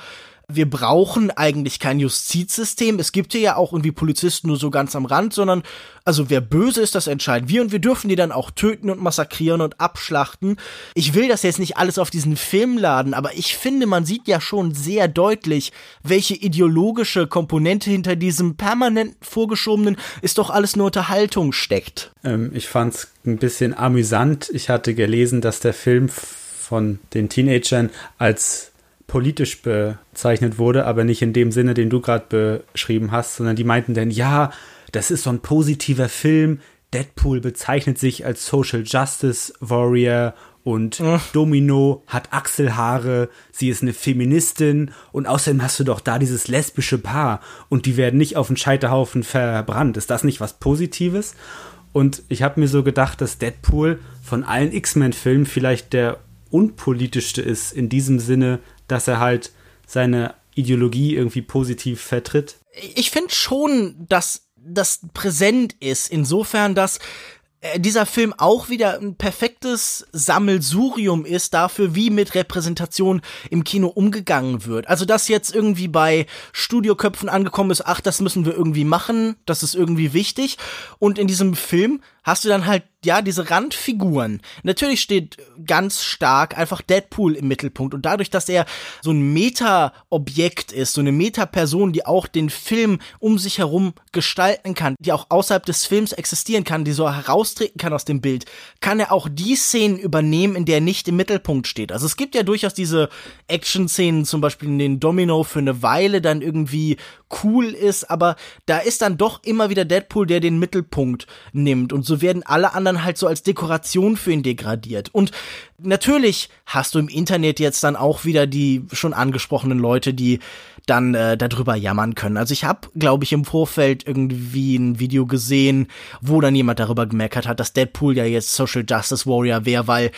wir brauchen eigentlich kein Justizsystem. Es gibt hier ja auch irgendwie Polizisten nur so ganz am Rand, sondern also wer böse ist, das entscheiden wir und wir dürfen die dann auch töten und massakrieren und abschlachten. Ich will das jetzt nicht alles auf diesen Film laden, aber ich finde, man sieht ja schon sehr deutlich, welche ideologische Komponente hinter diesem permanent vorgeschobenen ist doch alles nur Unterhaltung steckt. Ähm, ich fand's ein bisschen amüsant. Ich hatte gelesen, dass der Film von den Teenagern als politisch bezeichnet wurde, aber nicht in dem Sinne, den du gerade beschrieben hast, sondern die meinten dann, ja, das ist so ein positiver Film. Deadpool bezeichnet sich als Social Justice Warrior und Ach. Domino hat Achselhaare, sie ist eine Feministin und außerdem hast du doch da dieses lesbische Paar und die werden nicht auf den Scheiterhaufen verbrannt. Ist das nicht was Positives? Und ich habe mir so gedacht, dass Deadpool von allen X-Men-Filmen vielleicht der unpolitischste ist, in diesem Sinne, dass er halt seine Ideologie irgendwie positiv vertritt? Ich finde schon, dass das präsent ist, insofern, dass äh, dieser Film auch wieder ein perfektes Sammelsurium ist dafür, wie mit Repräsentation im Kino umgegangen wird. Also, dass jetzt irgendwie bei Studioköpfen angekommen ist, ach, das müssen wir irgendwie machen, das ist irgendwie wichtig. Und in diesem Film hast du dann halt, ja, diese Randfiguren. Natürlich steht ganz stark einfach Deadpool im Mittelpunkt und dadurch, dass er so ein Meta-Objekt ist, so eine Meta-Person, die auch den Film um sich herum gestalten kann, die auch außerhalb des Films existieren kann, die so heraustreten kann aus dem Bild, kann er auch die Szenen übernehmen, in der er nicht im Mittelpunkt steht. Also es gibt ja durchaus diese Action-Szenen, zum Beispiel in den Domino für eine Weile dann irgendwie cool ist, aber da ist dann doch immer wieder Deadpool, der den Mittelpunkt nimmt und so werden alle anderen halt so als Dekoration für ihn degradiert. Und natürlich hast du im Internet jetzt dann auch wieder die schon angesprochenen Leute, die dann äh, darüber jammern können. Also ich habe, glaube ich, im Vorfeld irgendwie ein Video gesehen, wo dann jemand darüber gemeckert hat, dass Deadpool ja jetzt Social Justice Warrior wäre, weil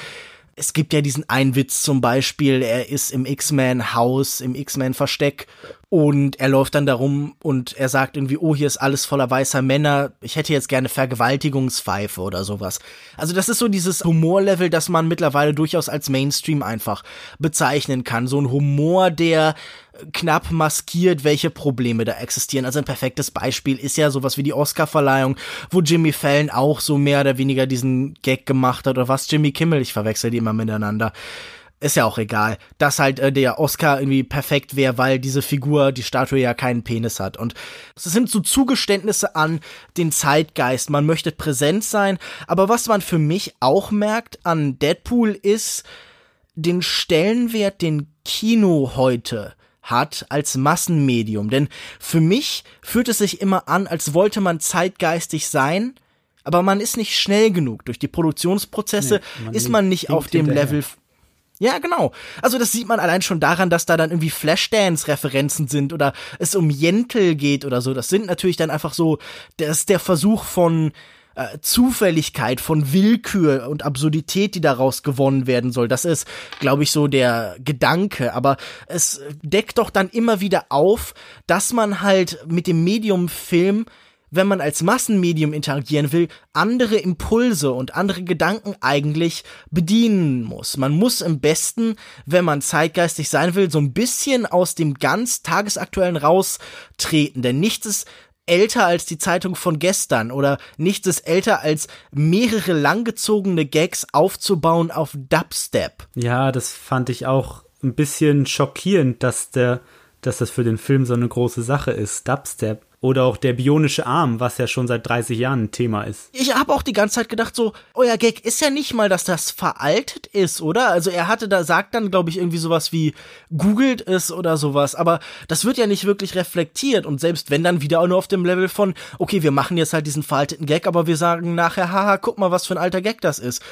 es gibt ja diesen einen Witz zum Beispiel, er ist im X-Men-Haus, im X-Men-Versteck und er läuft dann darum und er sagt irgendwie, oh, hier ist alles voller weißer Männer. Ich hätte jetzt gerne Vergewaltigungspfeife oder sowas. Also das ist so dieses Humorlevel, das man mittlerweile durchaus als Mainstream einfach bezeichnen kann. So ein Humor, der knapp maskiert, welche Probleme da existieren. Also ein perfektes Beispiel ist ja sowas wie die Oscar-Verleihung, wo Jimmy Fallon auch so mehr oder weniger diesen Gag gemacht hat. Oder was Jimmy Kimmel, ich verwechsel die immer miteinander ist ja auch egal, dass halt äh, der Oscar irgendwie perfekt wäre, weil diese Figur, die Statue ja keinen Penis hat. Und es sind so Zugeständnisse an den Zeitgeist. Man möchte präsent sein. Aber was man für mich auch merkt an Deadpool ist den Stellenwert, den Kino heute hat als Massenmedium. Denn für mich fühlt es sich immer an, als wollte man zeitgeistig sein, aber man ist nicht schnell genug. Durch die Produktionsprozesse nee, man ist man nicht auf dem hinterher. Level ja, genau. Also das sieht man allein schon daran, dass da dann irgendwie Flashdance-Referenzen sind oder es um Jentel geht oder so. Das sind natürlich dann einfach so, das ist der Versuch von äh, Zufälligkeit, von Willkür und Absurdität, die daraus gewonnen werden soll. Das ist, glaube ich, so der Gedanke. Aber es deckt doch dann immer wieder auf, dass man halt mit dem Medium Film wenn man als Massenmedium interagieren will, andere Impulse und andere Gedanken eigentlich bedienen muss. Man muss im besten, wenn man zeitgeistig sein will, so ein bisschen aus dem ganz tagesaktuellen raustreten, denn nichts ist älter als die Zeitung von gestern oder nichts ist älter als mehrere langgezogene Gags aufzubauen auf Dubstep. Ja, das fand ich auch ein bisschen schockierend, dass der dass das für den Film so eine große Sache ist, Dubstep. Oder auch der bionische Arm, was ja schon seit 30 Jahren ein Thema ist. Ich habe auch die ganze Zeit gedacht, so, euer Gag ist ja nicht mal, dass das veraltet ist, oder? Also er hatte da, sagt dann, glaube ich, irgendwie sowas wie, googelt es oder sowas, aber das wird ja nicht wirklich reflektiert und selbst wenn dann wieder auch nur auf dem Level von, okay, wir machen jetzt halt diesen veralteten Gag, aber wir sagen nachher, haha, guck mal, was für ein alter Gag das ist.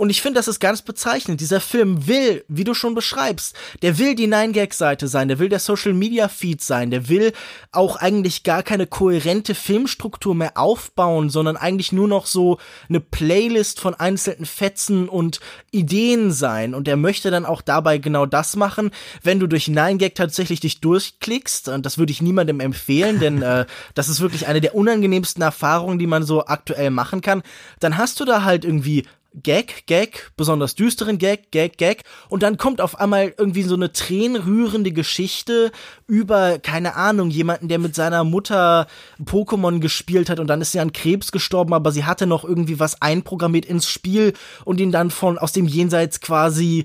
Und ich finde, das ist ganz bezeichnend. Dieser Film will, wie du schon beschreibst, der will die Nine-Gag-Seite sein, der will der Social-Media-Feed sein, der will auch eigentlich gar keine kohärente Filmstruktur mehr aufbauen, sondern eigentlich nur noch so eine Playlist von einzelnen Fetzen und Ideen sein. Und er möchte dann auch dabei genau das machen, wenn du durch Nine-Gag tatsächlich dich durchklickst. Und das würde ich niemandem empfehlen, denn äh, das ist wirklich eine der unangenehmsten Erfahrungen, die man so aktuell machen kann. Dann hast du da halt irgendwie Gag, Gag, besonders düsteren Gag, Gag, Gag. Und dann kommt auf einmal irgendwie so eine tränenrührende Geschichte über, keine Ahnung, jemanden, der mit seiner Mutter Pokémon gespielt hat und dann ist sie an Krebs gestorben, aber sie hatte noch irgendwie was einprogrammiert ins Spiel und ihn dann von aus dem Jenseits quasi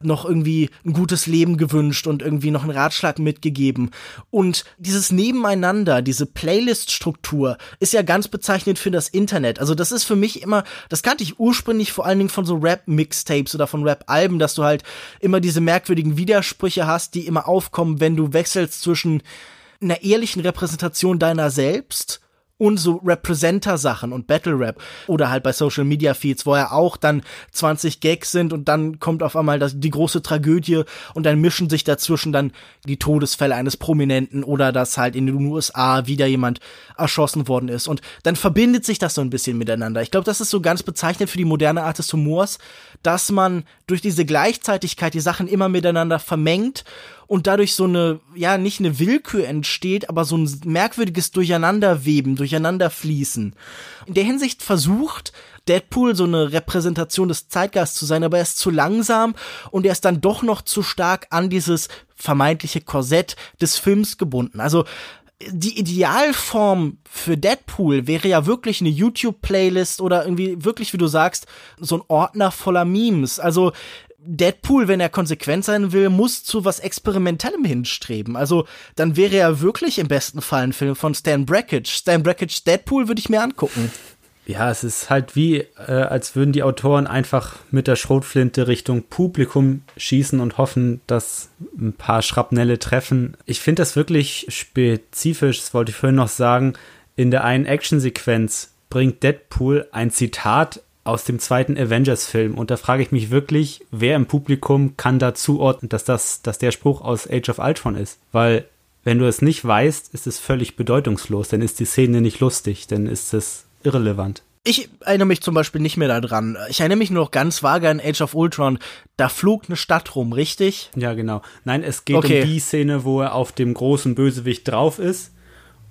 noch irgendwie ein gutes Leben gewünscht und irgendwie noch einen Ratschlag mitgegeben. Und dieses Nebeneinander, diese Playlist-Struktur ist ja ganz bezeichnend für das Internet. Also das ist für mich immer, das kannte ich ursprünglich vor allen Dingen von so Rap-Mixtapes oder von Rap-Alben, dass du halt immer diese merkwürdigen Widersprüche hast, die immer aufkommen, wenn du wechselst zwischen einer ehrlichen Repräsentation deiner selbst und so Representer-Sachen und Battle-Rap oder halt bei Social-Media-Feeds, wo ja auch dann 20 Gags sind und dann kommt auf einmal das, die große Tragödie und dann mischen sich dazwischen dann die Todesfälle eines Prominenten oder dass halt in den USA wieder jemand erschossen worden ist und dann verbindet sich das so ein bisschen miteinander. Ich glaube, das ist so ganz bezeichnend für die moderne Art des Humors, dass man durch diese Gleichzeitigkeit die Sachen immer miteinander vermengt und dadurch so eine, ja, nicht eine Willkür entsteht, aber so ein merkwürdiges Durcheinanderweben, Durcheinanderfließen. In der Hinsicht versucht Deadpool so eine Repräsentation des Zeitgeists zu sein, aber er ist zu langsam und er ist dann doch noch zu stark an dieses vermeintliche Korsett des Films gebunden. Also die Idealform für Deadpool wäre ja wirklich eine YouTube-Playlist oder irgendwie wirklich, wie du sagst, so ein Ordner voller Memes. Also Deadpool, wenn er konsequent sein will, muss zu was Experimentellem hinstreben. Also dann wäre er wirklich im besten Fall ein Film von Stan Brakhage. Stan Brakhage Deadpool würde ich mir angucken. Ja, es ist halt wie, äh, als würden die Autoren einfach mit der Schrotflinte Richtung Publikum schießen und hoffen, dass ein paar Schrapnelle treffen. Ich finde das wirklich spezifisch, das wollte ich vorhin noch sagen. In der einen Actionsequenz bringt Deadpool ein Zitat aus dem zweiten Avengers-Film. Und da frage ich mich wirklich, wer im Publikum kann da zuordnen, dass das, dass der Spruch aus Age of Ultron ist. Weil, wenn du es nicht weißt, ist es völlig bedeutungslos. Dann ist die Szene nicht lustig, dann ist es irrelevant. Ich erinnere mich zum Beispiel nicht mehr daran. Ich erinnere mich nur noch ganz vage an Age of Ultron. Da flog eine Stadt rum, richtig? Ja, genau. Nein, es geht okay. um die Szene, wo er auf dem großen Bösewicht drauf ist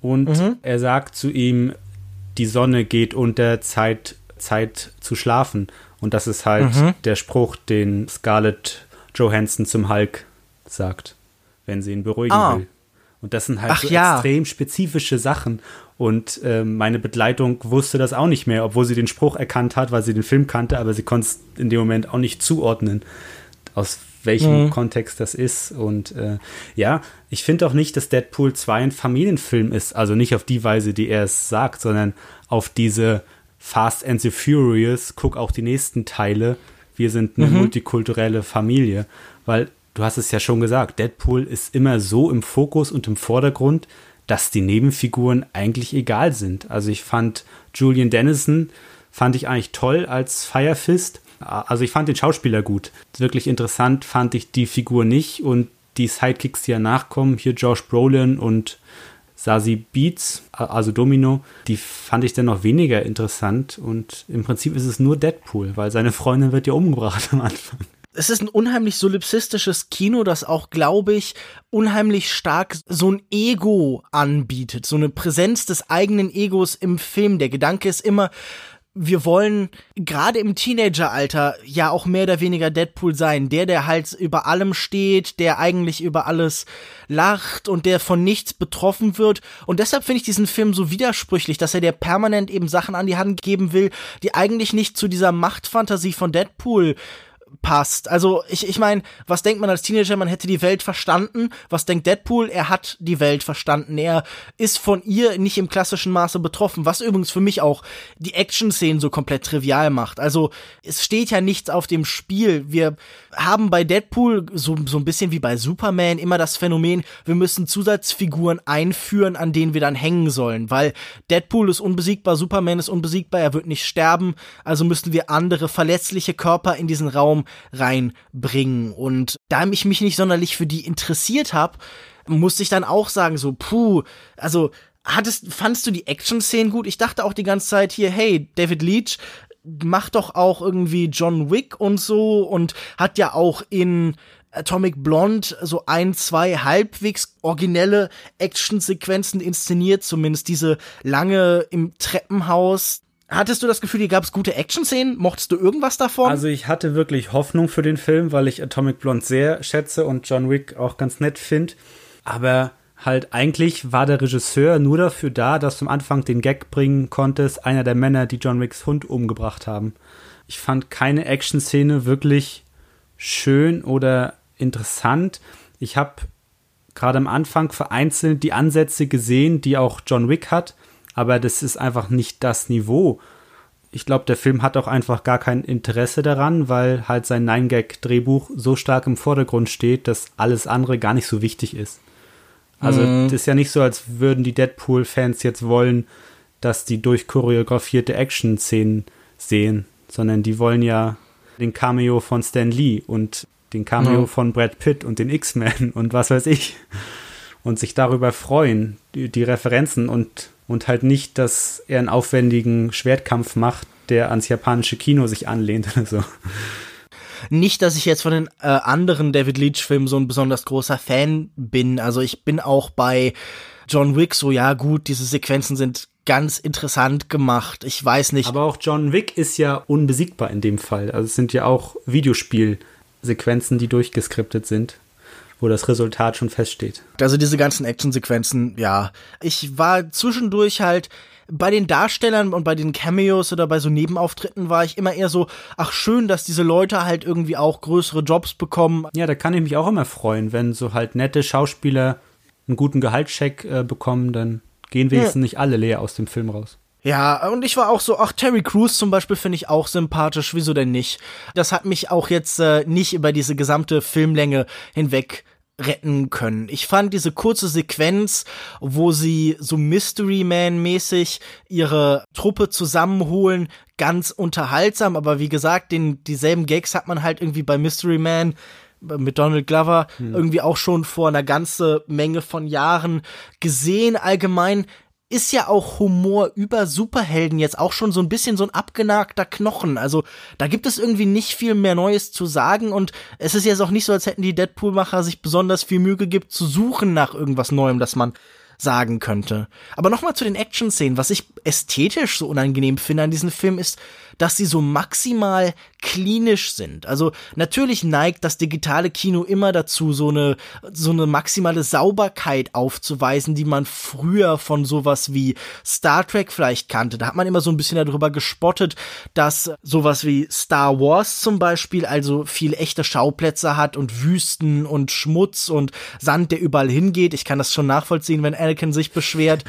und mhm. er sagt zu ihm, die Sonne geht unter, Zeit Zeit zu schlafen. Und das ist halt mhm. der Spruch, den Scarlett Johansson zum Hulk sagt, wenn sie ihn beruhigen ah. will. Und das sind halt Ach, so ja. extrem spezifische Sachen. Und äh, meine Begleitung wusste das auch nicht mehr, obwohl sie den Spruch erkannt hat, weil sie den Film kannte, aber sie konnte es in dem Moment auch nicht zuordnen, aus welchem mhm. Kontext das ist. Und äh, ja, ich finde auch nicht, dass Deadpool 2 ein Familienfilm ist. Also nicht auf die Weise, die er es sagt, sondern auf diese Fast and the Furious, guck auch die nächsten Teile. Wir sind eine mhm. multikulturelle Familie, weil du hast es ja schon gesagt, Deadpool ist immer so im Fokus und im Vordergrund, dass die Nebenfiguren eigentlich egal sind. Also ich fand Julian Dennison fand ich eigentlich toll als Firefist. Also ich fand den Schauspieler gut. Wirklich interessant fand ich die Figur nicht und die Sidekicks, die ja nachkommen, hier Josh Brolin und Sasi Beats, also Domino, die fand ich dann noch weniger interessant und im Prinzip ist es nur Deadpool, weil seine Freundin wird ja umgebracht am Anfang. Es ist ein unheimlich solipsistisches Kino, das auch, glaube ich, unheimlich stark so ein Ego anbietet, so eine Präsenz des eigenen Egos im Film. Der Gedanke ist immer, wir wollen gerade im Teenageralter ja auch mehr oder weniger Deadpool sein. Der, der halt über allem steht, der eigentlich über alles lacht und der von nichts betroffen wird. Und deshalb finde ich diesen Film so widersprüchlich, dass er dir permanent eben Sachen an die Hand geben will, die eigentlich nicht zu dieser Machtfantasie von Deadpool passt. Also ich, ich meine, was denkt man als Teenager, man hätte die Welt verstanden? Was denkt Deadpool? Er hat die Welt verstanden. Er ist von ihr nicht im klassischen Maße betroffen, was übrigens für mich auch die Action-Szenen so komplett trivial macht. Also es steht ja nichts auf dem Spiel. Wir haben bei Deadpool so, so ein bisschen wie bei Superman immer das Phänomen, wir müssen Zusatzfiguren einführen, an denen wir dann hängen sollen, weil Deadpool ist unbesiegbar, Superman ist unbesiegbar, er wird nicht sterben, also müssen wir andere verletzliche Körper in diesen Raum reinbringen. Und da ich mich nicht sonderlich für die interessiert habe, musste ich dann auch sagen, so, puh, also hattest, fandst du die Action-Szenen gut? Ich dachte auch die ganze Zeit hier, hey, David Leach macht doch auch irgendwie John Wick und so und hat ja auch in Atomic Blonde so ein, zwei halbwegs originelle Actionsequenzen inszeniert, zumindest diese lange im Treppenhaus, Hattest du das Gefühl, hier gab es gute Action-Szenen? Mochtest du irgendwas davon? Also ich hatte wirklich Hoffnung für den Film, weil ich Atomic Blonde sehr schätze und John Wick auch ganz nett finde. Aber halt eigentlich war der Regisseur nur dafür da, dass du am Anfang den Gag bringen konntest, einer der Männer, die John Wicks Hund umgebracht haben. Ich fand keine Action-Szene wirklich schön oder interessant. Ich habe gerade am Anfang vereinzelt die Ansätze gesehen, die auch John Wick hat aber das ist einfach nicht das Niveau. Ich glaube, der Film hat auch einfach gar kein Interesse daran, weil halt sein Nine-Gag-Drehbuch so stark im Vordergrund steht, dass alles andere gar nicht so wichtig ist. Also, mhm. das ist ja nicht so, als würden die Deadpool-Fans jetzt wollen, dass die durchchoreografierte Action-Szenen sehen, sondern die wollen ja den Cameo von Stan Lee und den Cameo mhm. von Brad Pitt und den X-Men und was weiß ich. Und sich darüber freuen, die, die Referenzen und und halt nicht, dass er einen aufwendigen Schwertkampf macht, der ans japanische Kino sich anlehnt oder so. nicht, dass ich jetzt von den äh, anderen David Leach-Filmen so ein besonders großer Fan bin. Also ich bin auch bei John Wick so, ja gut, diese Sequenzen sind ganz interessant gemacht. Ich weiß nicht. Aber auch John Wick ist ja unbesiegbar in dem Fall. Also es sind ja auch Videospielsequenzen, die durchgeskriptet sind wo das Resultat schon feststeht. Also diese ganzen Actionsequenzen, ja. Ich war zwischendurch halt bei den Darstellern und bei den Cameos oder bei so Nebenauftritten war ich immer eher so, ach schön, dass diese Leute halt irgendwie auch größere Jobs bekommen. Ja, da kann ich mich auch immer freuen, wenn so halt nette Schauspieler einen guten Gehaltscheck äh, bekommen, dann gehen wenigstens ja. nicht alle leer aus dem Film raus. Ja, und ich war auch so, ach, Terry Crews zum Beispiel finde ich auch sympathisch, wieso denn nicht? Das hat mich auch jetzt äh, nicht über diese gesamte Filmlänge hinweg retten können. Ich fand diese kurze Sequenz, wo sie so Mystery Man mäßig ihre Truppe zusammenholen, ganz unterhaltsam, aber wie gesagt, den dieselben Gags hat man halt irgendwie bei Mystery Man mit Donald Glover hm. irgendwie auch schon vor einer ganze Menge von Jahren gesehen. Allgemein ist ja auch Humor über Superhelden jetzt auch schon so ein bisschen so ein abgenagter Knochen. Also da gibt es irgendwie nicht viel mehr Neues zu sagen und es ist jetzt auch nicht so, als hätten die Deadpool-Macher sich besonders viel Mühe gegeben zu suchen nach irgendwas Neuem, das man sagen könnte. Aber nochmal zu den Action-Szenen. Was ich ästhetisch so unangenehm finde an diesem Film ist, dass sie so maximal klinisch sind. Also natürlich neigt das digitale Kino immer dazu, so eine, so eine maximale Sauberkeit aufzuweisen, die man früher von sowas wie Star Trek vielleicht kannte. Da hat man immer so ein bisschen darüber gespottet, dass sowas wie Star Wars zum Beispiel also viel echte Schauplätze hat und Wüsten und Schmutz und Sand, der überall hingeht. Ich kann das schon nachvollziehen, wenn Anakin sich beschwert.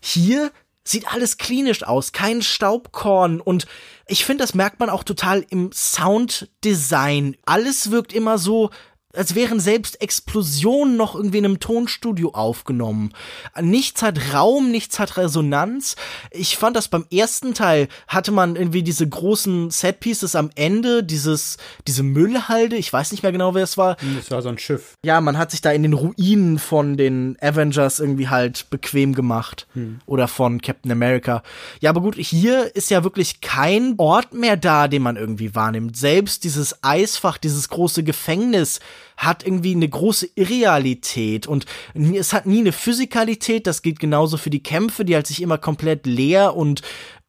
Hier sieht alles klinisch aus, kein Staubkorn und ich finde, das merkt man auch total im Sounddesign. Alles wirkt immer so als wären selbst Explosionen noch irgendwie in einem Tonstudio aufgenommen. Nichts hat Raum, nichts hat Resonanz. Ich fand das beim ersten Teil hatte man irgendwie diese großen Setpieces am Ende, dieses, diese Müllhalde, ich weiß nicht mehr genau, wer es war. Das war so ein Schiff. Ja, man hat sich da in den Ruinen von den Avengers irgendwie halt bequem gemacht. Hm. Oder von Captain America. Ja, aber gut, hier ist ja wirklich kein Ort mehr da, den man irgendwie wahrnimmt. Selbst dieses Eisfach, dieses große Gefängnis, hat irgendwie eine große Irrealität und es hat nie eine Physikalität, das gilt genauso für die Kämpfe, die halt sich immer komplett leer und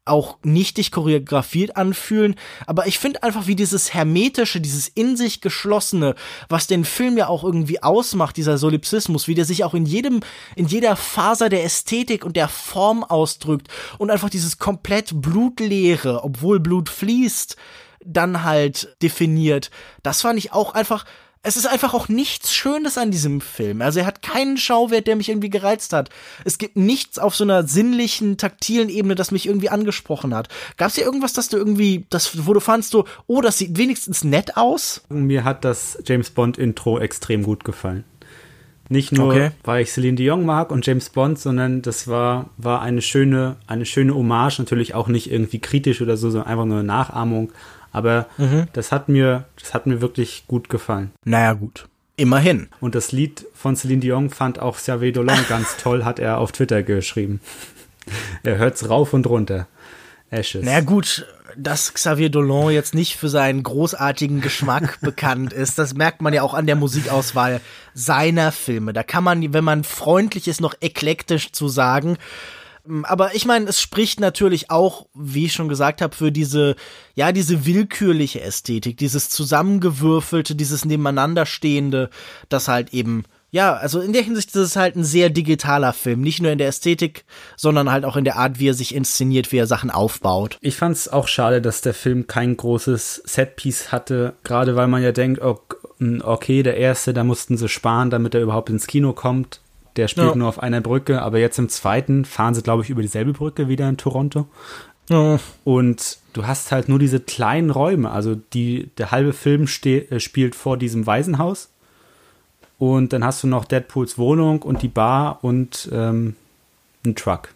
auch nichtig choreografiert anfühlen, aber ich finde einfach wie dieses hermetische, dieses in sich geschlossene, was den Film ja auch irgendwie ausmacht, dieser Solipsismus, wie der sich auch in jedem in jeder Faser der Ästhetik und der Form ausdrückt und einfach dieses komplett blutleere, obwohl Blut fließt, dann halt definiert. Das fand ich auch einfach es ist einfach auch nichts Schönes an diesem Film. Also er hat keinen Schauwert, der mich irgendwie gereizt hat. Es gibt nichts auf so einer sinnlichen, taktilen Ebene, das mich irgendwie angesprochen hat. Gab es hier irgendwas, das du irgendwie, das, wo du fandst so, oh, das sieht wenigstens nett aus? Mir hat das James Bond Intro extrem gut gefallen. Nicht nur, okay. weil ich Celine Dion mag und James Bond, sondern das war, war eine schöne, eine schöne Hommage, natürlich auch nicht irgendwie kritisch oder so, sondern einfach nur eine Nachahmung aber mhm. das hat mir, das hat mir wirklich gut gefallen. Naja, gut. Immerhin. Und das Lied von Celine Dion fand auch Xavier Dolan ganz toll, hat er auf Twitter geschrieben. er hört's rauf und runter. Ashes. Naja, gut, dass Xavier Dolan jetzt nicht für seinen großartigen Geschmack bekannt ist, das merkt man ja auch an der Musikauswahl seiner Filme. Da kann man, wenn man freundlich ist, noch eklektisch zu sagen. Ähm, aber ich meine, es spricht natürlich auch, wie ich schon gesagt habe, für diese, ja, diese willkürliche Ästhetik, dieses zusammengewürfelte, dieses nebeneinanderstehende, das halt eben ja, also in der Hinsicht ist es halt ein sehr digitaler Film. Nicht nur in der Ästhetik, sondern halt auch in der Art, wie er sich inszeniert, wie er Sachen aufbaut. Ich fand es auch schade, dass der Film kein großes Setpiece hatte, gerade weil man ja denkt, okay, der erste, da mussten sie sparen, damit er überhaupt ins Kino kommt. Der spielt ja. nur auf einer Brücke, aber jetzt im zweiten fahren sie, glaube ich, über dieselbe Brücke wieder in Toronto. Ja. Und du hast halt nur diese kleinen Räume. Also die, der halbe Film äh, spielt vor diesem Waisenhaus. Und dann hast du noch Deadpools Wohnung und die Bar und ähm, einen Truck.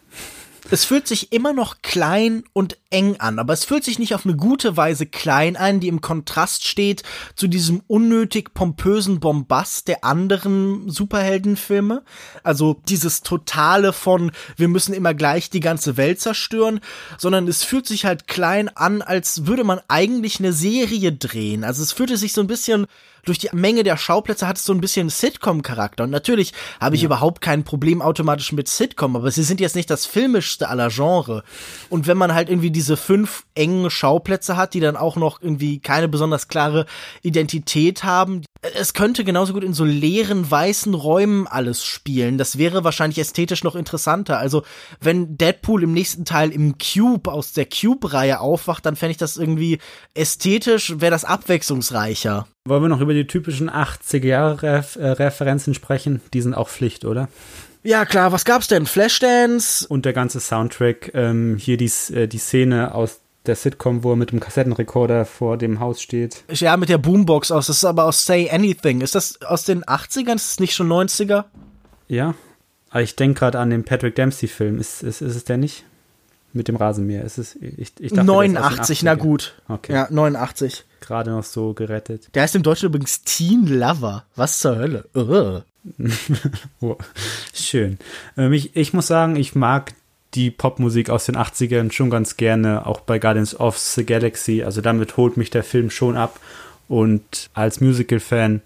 Es fühlt sich immer noch klein und eng an, aber es fühlt sich nicht auf eine gute Weise klein an, die im Kontrast steht zu diesem unnötig pompösen Bombast der anderen Superheldenfilme. Also dieses totale von wir müssen immer gleich die ganze Welt zerstören, sondern es fühlt sich halt klein an, als würde man eigentlich eine Serie drehen. Also es fühlte sich so ein bisschen durch die Menge der Schauplätze hat es so ein bisschen Sitcom-Charakter. Und natürlich habe ich ja. überhaupt kein Problem automatisch mit Sitcom, aber sie sind jetzt nicht das filmischste aller Genre. Und wenn man halt irgendwie diese fünf engen Schauplätze hat, die dann auch noch irgendwie keine besonders klare Identität haben, es könnte genauso gut in so leeren weißen Räumen alles spielen. Das wäre wahrscheinlich ästhetisch noch interessanter. Also, wenn Deadpool im nächsten Teil im Cube aus der Cube-Reihe aufwacht, dann fände ich das irgendwie ästhetisch, wäre das abwechslungsreicher. Wollen wir noch über die typischen 80er-Jahre-Referenzen sprechen? Die sind auch Pflicht, oder? Ja, klar, was gab's denn? Flashdance? Und der ganze Soundtrack, ähm, hier die, äh, die Szene aus der Sitcom, wo er mit dem Kassettenrekorder vor dem Haus steht. Ja, mit der Boombox aus. Das ist aber aus Say Anything. Ist das aus den 80ern? Ist das nicht schon 90er? Ja. Aber ich denke gerade an den Patrick Dempsey-Film. Ist, ist, ist es der nicht? Mit dem Rasenmäher. Ist es, ich, ich dachte, 89, na gut. Okay. Ja, 89 gerade noch so gerettet. Der heißt im Deutschen übrigens Teen Lover. Was zur Hölle? Oh, schön. Ähm, ich, ich muss sagen, ich mag die Popmusik aus den 80ern schon ganz gerne, auch bei Guardians of the Galaxy. Also damit holt mich der Film schon ab. Und als Musical-Fan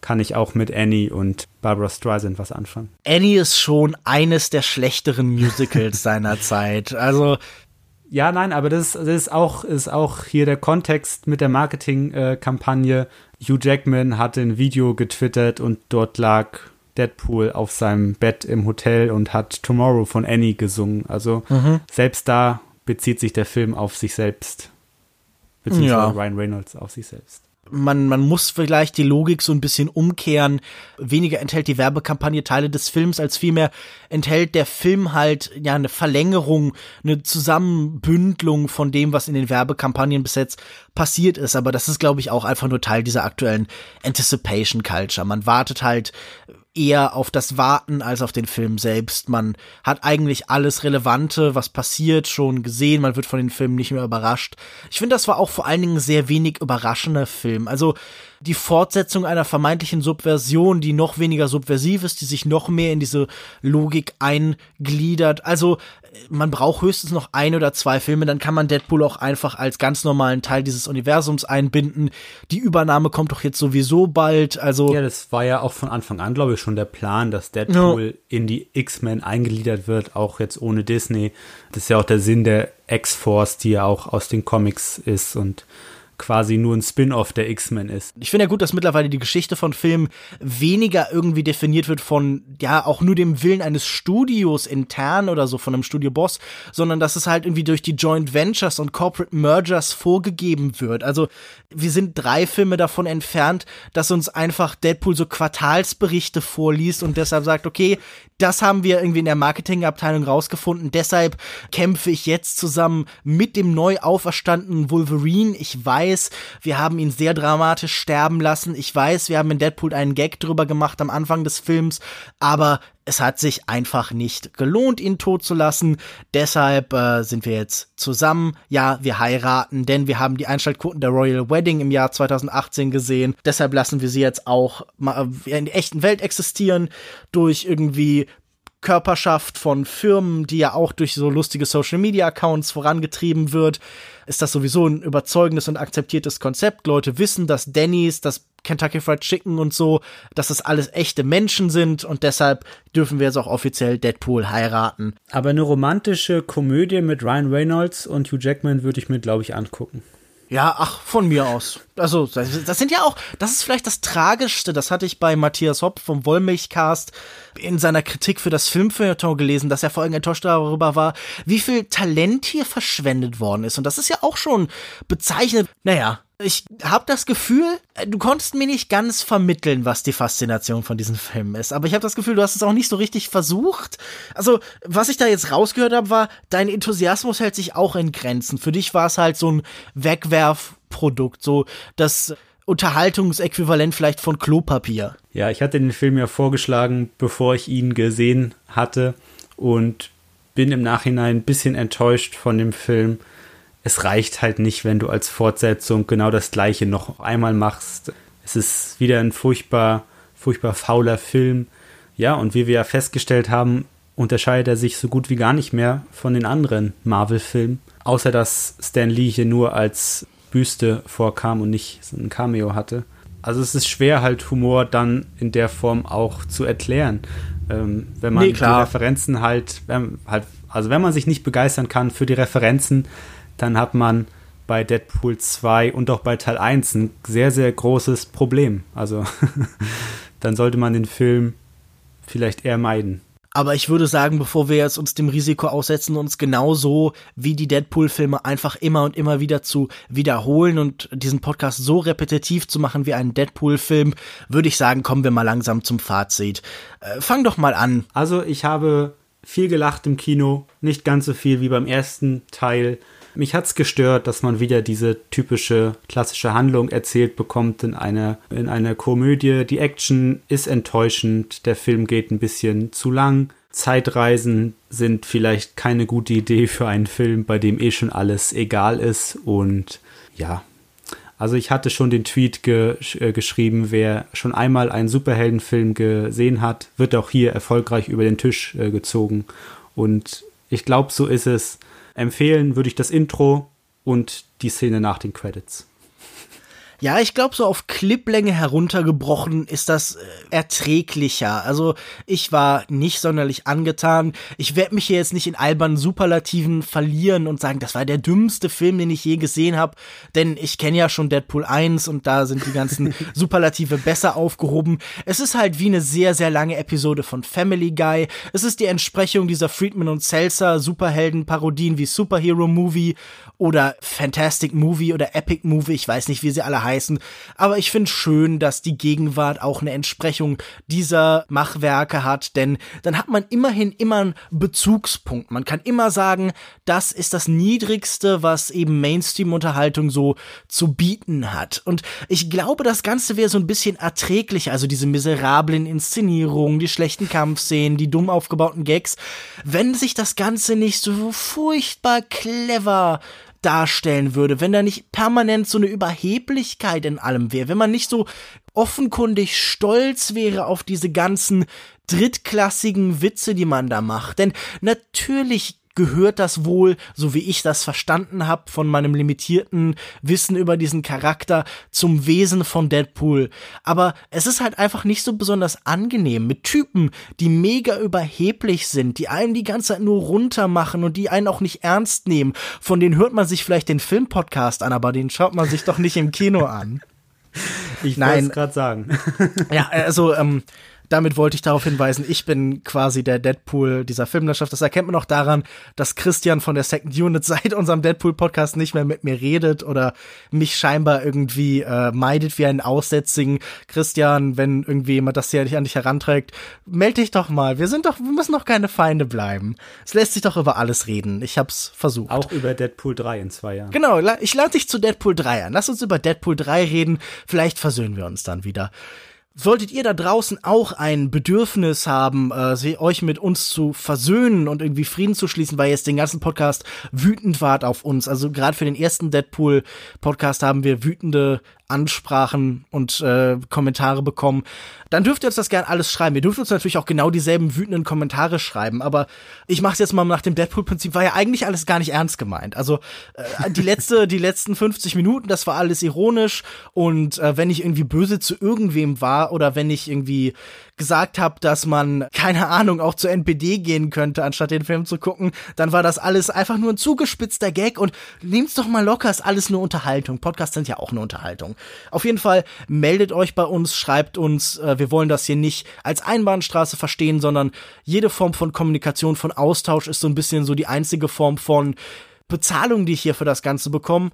kann ich auch mit Annie und Barbara Streisand was anfangen. Annie ist schon eines der schlechteren Musicals seiner Zeit. Also ja, nein, aber das, das, ist, auch, ist auch hier der Kontext mit der Marketingkampagne. Äh, Hugh Jackman hat ein Video getwittert und dort lag Deadpool auf seinem Bett im Hotel und hat Tomorrow von Annie gesungen. Also mhm. selbst da bezieht sich der Film auf sich selbst. Beziehungsweise ja. Ryan Reynolds auf sich selbst man, man muss vielleicht die Logik so ein bisschen umkehren. Weniger enthält die Werbekampagne Teile des Films, als vielmehr enthält der Film halt ja eine Verlängerung, eine Zusammenbündlung von dem, was in den Werbekampagnen bis jetzt passiert ist. Aber das ist, glaube ich, auch einfach nur Teil dieser aktuellen Anticipation Culture. Man wartet halt eher auf das Warten als auf den Film selbst. Man hat eigentlich alles Relevante, was passiert, schon gesehen. Man wird von den Filmen nicht mehr überrascht. Ich finde, das war auch vor allen Dingen sehr wenig überraschender Film. Also die Fortsetzung einer vermeintlichen Subversion, die noch weniger subversiv ist, die sich noch mehr in diese Logik eingliedert. Also man braucht höchstens noch ein oder zwei Filme, dann kann man Deadpool auch einfach als ganz normalen Teil dieses Universums einbinden. Die Übernahme kommt doch jetzt sowieso bald. Also ja, das war ja auch von Anfang an, glaube ich, schon der Plan, dass Deadpool ja. in die X-Men eingegliedert wird, auch jetzt ohne Disney. Das ist ja auch der Sinn der X-Force, die ja auch aus den Comics ist und quasi nur ein Spin-off der X-Men ist. Ich finde ja gut, dass mittlerweile die Geschichte von Filmen weniger irgendwie definiert wird von, ja, auch nur dem Willen eines Studios intern oder so, von einem Studio-Boss, sondern dass es halt irgendwie durch die Joint Ventures und Corporate Mergers vorgegeben wird. Also, wir sind drei Filme davon entfernt, dass uns einfach Deadpool so Quartalsberichte vorliest und deshalb sagt, okay, das haben wir irgendwie in der Marketingabteilung rausgefunden. Deshalb kämpfe ich jetzt zusammen mit dem neu auferstandenen Wolverine. Ich weiß, wir haben ihn sehr dramatisch sterben lassen. Ich weiß, wir haben in Deadpool einen Gag drüber gemacht am Anfang des Films, aber es hat sich einfach nicht gelohnt, ihn tot zu lassen. Deshalb äh, sind wir jetzt zusammen. Ja, wir heiraten, denn wir haben die Einschaltquoten der Royal Wedding im Jahr 2018 gesehen. Deshalb lassen wir sie jetzt auch mal in der echten Welt existieren durch irgendwie Körperschaft von Firmen, die ja auch durch so lustige Social Media Accounts vorangetrieben wird, ist das sowieso ein überzeugendes und akzeptiertes Konzept. Leute wissen, dass Denny's, dass Kentucky Fried Chicken und so, dass das alles echte Menschen sind und deshalb dürfen wir jetzt auch offiziell Deadpool heiraten. Aber eine romantische Komödie mit Ryan Reynolds und Hugh Jackman würde ich mir, glaube ich, angucken. Ja, ach, von mir aus. Also, das sind ja auch, das ist vielleicht das Tragischste, das hatte ich bei Matthias Hopp vom Wollmilchcast in seiner Kritik für das Filmfeuilleton gelesen, dass er vor allem enttäuscht darüber war, wie viel Talent hier verschwendet worden ist. Und das ist ja auch schon bezeichnet. Naja, ich habe das Gefühl, äh, du konntest mir nicht ganz vermitteln, was die Faszination von diesem Film ist. Aber ich habe das Gefühl, du hast es auch nicht so richtig versucht. Also, was ich da jetzt rausgehört habe, war, dein Enthusiasmus hält sich auch in Grenzen. Für dich war es halt so ein Wegwerfprodukt, so das Unterhaltungsäquivalent vielleicht von Klopapier. Ja, ich hatte den Film ja vorgeschlagen, bevor ich ihn gesehen hatte. Und bin im Nachhinein ein bisschen enttäuscht von dem Film. Es reicht halt nicht, wenn du als Fortsetzung genau das gleiche noch einmal machst. Es ist wieder ein furchtbar, furchtbar fauler Film. Ja, und wie wir ja festgestellt haben, unterscheidet er sich so gut wie gar nicht mehr von den anderen Marvel-Filmen. Außer dass Stan Lee hier nur als Büste vorkam und nicht ein Cameo hatte. Also es ist schwer, halt Humor dann in der Form auch zu erklären. Ähm, wenn man nee, die Referenzen halt, ähm, halt, also wenn man sich nicht begeistern kann für die Referenzen, dann hat man bei Deadpool 2 und auch bei Teil 1 ein sehr, sehr großes Problem. Also dann sollte man den Film vielleicht eher meiden. Aber ich würde sagen, bevor wir jetzt uns dem Risiko aussetzen, uns genauso wie die Deadpool-Filme einfach immer und immer wieder zu wiederholen und diesen Podcast so repetitiv zu machen wie einen Deadpool-Film, würde ich sagen, kommen wir mal langsam zum Fazit. Äh, fang doch mal an. Also ich habe viel gelacht im Kino, nicht ganz so viel wie beim ersten Teil. Mich hat's gestört, dass man wieder diese typische klassische Handlung erzählt bekommt in einer, in einer Komödie. Die Action ist enttäuschend, der Film geht ein bisschen zu lang. Zeitreisen sind vielleicht keine gute Idee für einen Film, bei dem eh schon alles egal ist. Und ja, also ich hatte schon den Tweet ge äh, geschrieben, wer schon einmal einen Superheldenfilm gesehen hat, wird auch hier erfolgreich über den Tisch äh, gezogen. Und ich glaube, so ist es. Empfehlen würde ich das Intro und die Szene nach den Credits. Ja, ich glaube, so auf Cliplänge heruntergebrochen ist das äh, erträglicher. Also ich war nicht sonderlich angetan. Ich werde mich hier jetzt nicht in albernen Superlativen verlieren und sagen, das war der dümmste Film, den ich je gesehen habe. Denn ich kenne ja schon Deadpool 1 und da sind die ganzen Superlative besser aufgehoben. Es ist halt wie eine sehr, sehr lange Episode von Family Guy. Es ist die Entsprechung dieser Friedman und Seltzer Superhelden-Parodien wie Superhero Movie oder Fantastic Movie oder Epic Movie. Ich weiß nicht, wie sie alle heißen heißen. Aber ich finde schön, dass die Gegenwart auch eine Entsprechung dieser Machwerke hat, denn dann hat man immerhin immer einen Bezugspunkt. Man kann immer sagen, das ist das Niedrigste, was eben Mainstream-Unterhaltung so zu bieten hat. Und ich glaube, das Ganze wäre so ein bisschen erträglicher, also diese miserablen Inszenierungen, die schlechten Kampfszenen, die dumm aufgebauten Gags, wenn sich das Ganze nicht so furchtbar clever darstellen würde, wenn da nicht permanent so eine Überheblichkeit in allem wäre, wenn man nicht so offenkundig stolz wäre auf diese ganzen drittklassigen Witze, die man da macht. Denn natürlich gehört das wohl, so wie ich das verstanden habe, von meinem limitierten Wissen über diesen Charakter zum Wesen von Deadpool. Aber es ist halt einfach nicht so besonders angenehm mit Typen, die mega überheblich sind, die einen die ganze Zeit nur runtermachen und die einen auch nicht ernst nehmen. Von denen hört man sich vielleicht den Filmpodcast an, aber den schaut man sich doch nicht im Kino an. Ich wollte es gerade sagen. ja, also ähm, damit wollte ich darauf hinweisen, ich bin quasi der Deadpool dieser Filmlandschaft. Das erkennt man auch daran, dass Christian von der Second Unit seit unserem Deadpool-Podcast nicht mehr mit mir redet oder mich scheinbar irgendwie äh, meidet wie einen Aussätzigen. Christian, wenn irgendwie jemand das hier nicht an dich heranträgt, melde dich doch mal. Wir sind doch, wir müssen doch keine Feinde bleiben. Es lässt sich doch über alles reden. Ich hab's versucht. Auch über Deadpool 3 in zwei Jahren. Genau, ich lade dich zu Deadpool 3 an. Lass uns über Deadpool 3 reden. Vielleicht versöhnen wir uns dann wieder. Solltet ihr da draußen auch ein Bedürfnis haben, äh, euch mit uns zu versöhnen und irgendwie Frieden zu schließen, weil ihr jetzt den ganzen Podcast wütend wart auf uns. Also gerade für den ersten Deadpool-Podcast haben wir wütende Ansprachen und äh, Kommentare bekommen, dann dürft ihr uns das gerne alles schreiben. Ihr dürft uns natürlich auch genau dieselben wütenden Kommentare schreiben, aber ich mache es jetzt mal nach dem Deadpool-Prinzip, war ja eigentlich alles gar nicht ernst gemeint. Also äh, die letzte, die letzten 50 Minuten, das war alles ironisch und äh, wenn ich irgendwie böse zu irgendwem war oder wenn ich irgendwie gesagt habe, dass man, keine Ahnung, auch zur NPD gehen könnte, anstatt den Film zu gucken, dann war das alles einfach nur ein zugespitzter Gag und nehmt's doch mal locker, ist alles nur Unterhaltung. Podcasts sind ja auch eine Unterhaltung. Auf jeden Fall meldet euch bei uns, schreibt uns, äh, wir wollen das hier nicht als Einbahnstraße verstehen, sondern jede Form von Kommunikation, von Austausch ist so ein bisschen so die einzige Form von Bezahlung, die ich hier für das Ganze bekomme.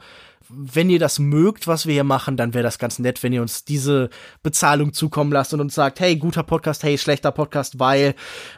Wenn ihr das mögt, was wir hier machen, dann wäre das ganz nett, wenn ihr uns diese Bezahlung zukommen lasst und uns sagt, hey, guter Podcast, hey, schlechter Podcast, weil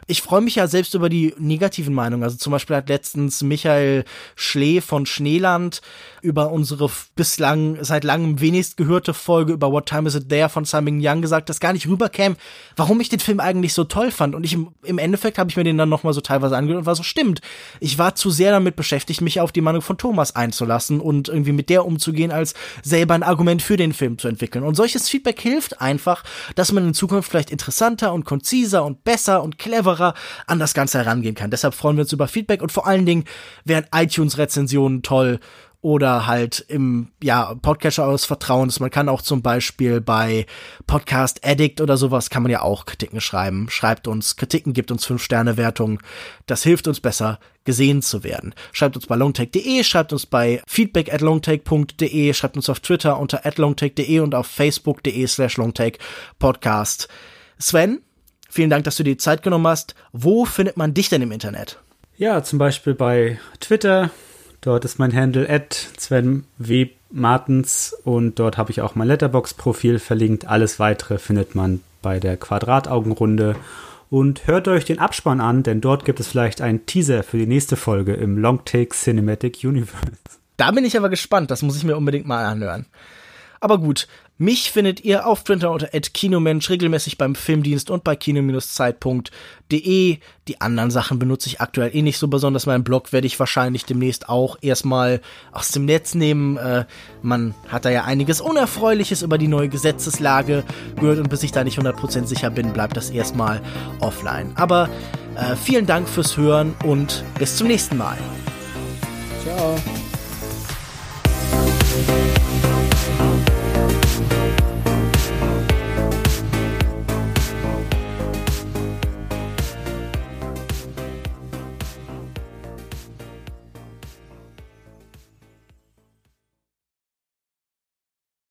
ich freue mich ja selbst über die negativen Meinungen. Also zum Beispiel hat letztens Michael Schlee von Schneeland über unsere bislang seit langem wenigst gehörte Folge über What Time Is It There von Simon Young gesagt, dass gar nicht rüberkäme, warum ich den Film eigentlich so toll fand. Und ich im, Endeffekt habe ich mir den dann nochmal so teilweise angehört und war so, stimmt. Ich war zu sehr damit beschäftigt, mich auf die Meinung von Thomas einzulassen und irgendwie mit der umzugehen, als selber ein Argument für den Film zu entwickeln. Und solches Feedback hilft einfach, dass man in Zukunft vielleicht interessanter und konziser und besser und cleverer an das Ganze herangehen kann. Deshalb freuen wir uns über Feedback und vor allen Dingen wären iTunes-Rezensionen toll oder halt im ja Podcatcher eures Vertrauens. Man kann auch zum Beispiel bei Podcast Addict oder sowas kann man ja auch Kritiken schreiben. Schreibt uns Kritiken, gibt uns fünf Sterne Wertungen. Das hilft uns besser gesehen zu werden. Schreibt uns bei longtake.de, schreibt uns bei feedback at longtake.de, schreibt uns auf Twitter unter at longtake.de und auf facebook.de slash longtake podcast. Sven, vielen Dank, dass du dir die Zeit genommen hast. Wo findet man dich denn im Internet? Ja, zum Beispiel bei Twitter, Dort ist mein Handle at Sven W. Martens und dort habe ich auch mein Letterbox-Profil verlinkt. Alles weitere findet man bei der Quadrataugenrunde. Und hört euch den Abspann an, denn dort gibt es vielleicht einen Teaser für die nächste Folge im Longtake Cinematic Universe. Da bin ich aber gespannt, das muss ich mir unbedingt mal anhören. Aber gut, mich findet ihr auf Twitter unter @kinomensch regelmäßig beim Filmdienst und bei kino-zeit.de. Die anderen Sachen benutze ich aktuell eh nicht so besonders. Meinen Blog werde ich wahrscheinlich demnächst auch erstmal aus dem Netz nehmen. Äh, man hat da ja einiges Unerfreuliches über die neue Gesetzeslage gehört und bis ich da nicht 100% sicher bin, bleibt das erstmal offline. Aber äh, vielen Dank fürs Hören und bis zum nächsten Mal. Ciao.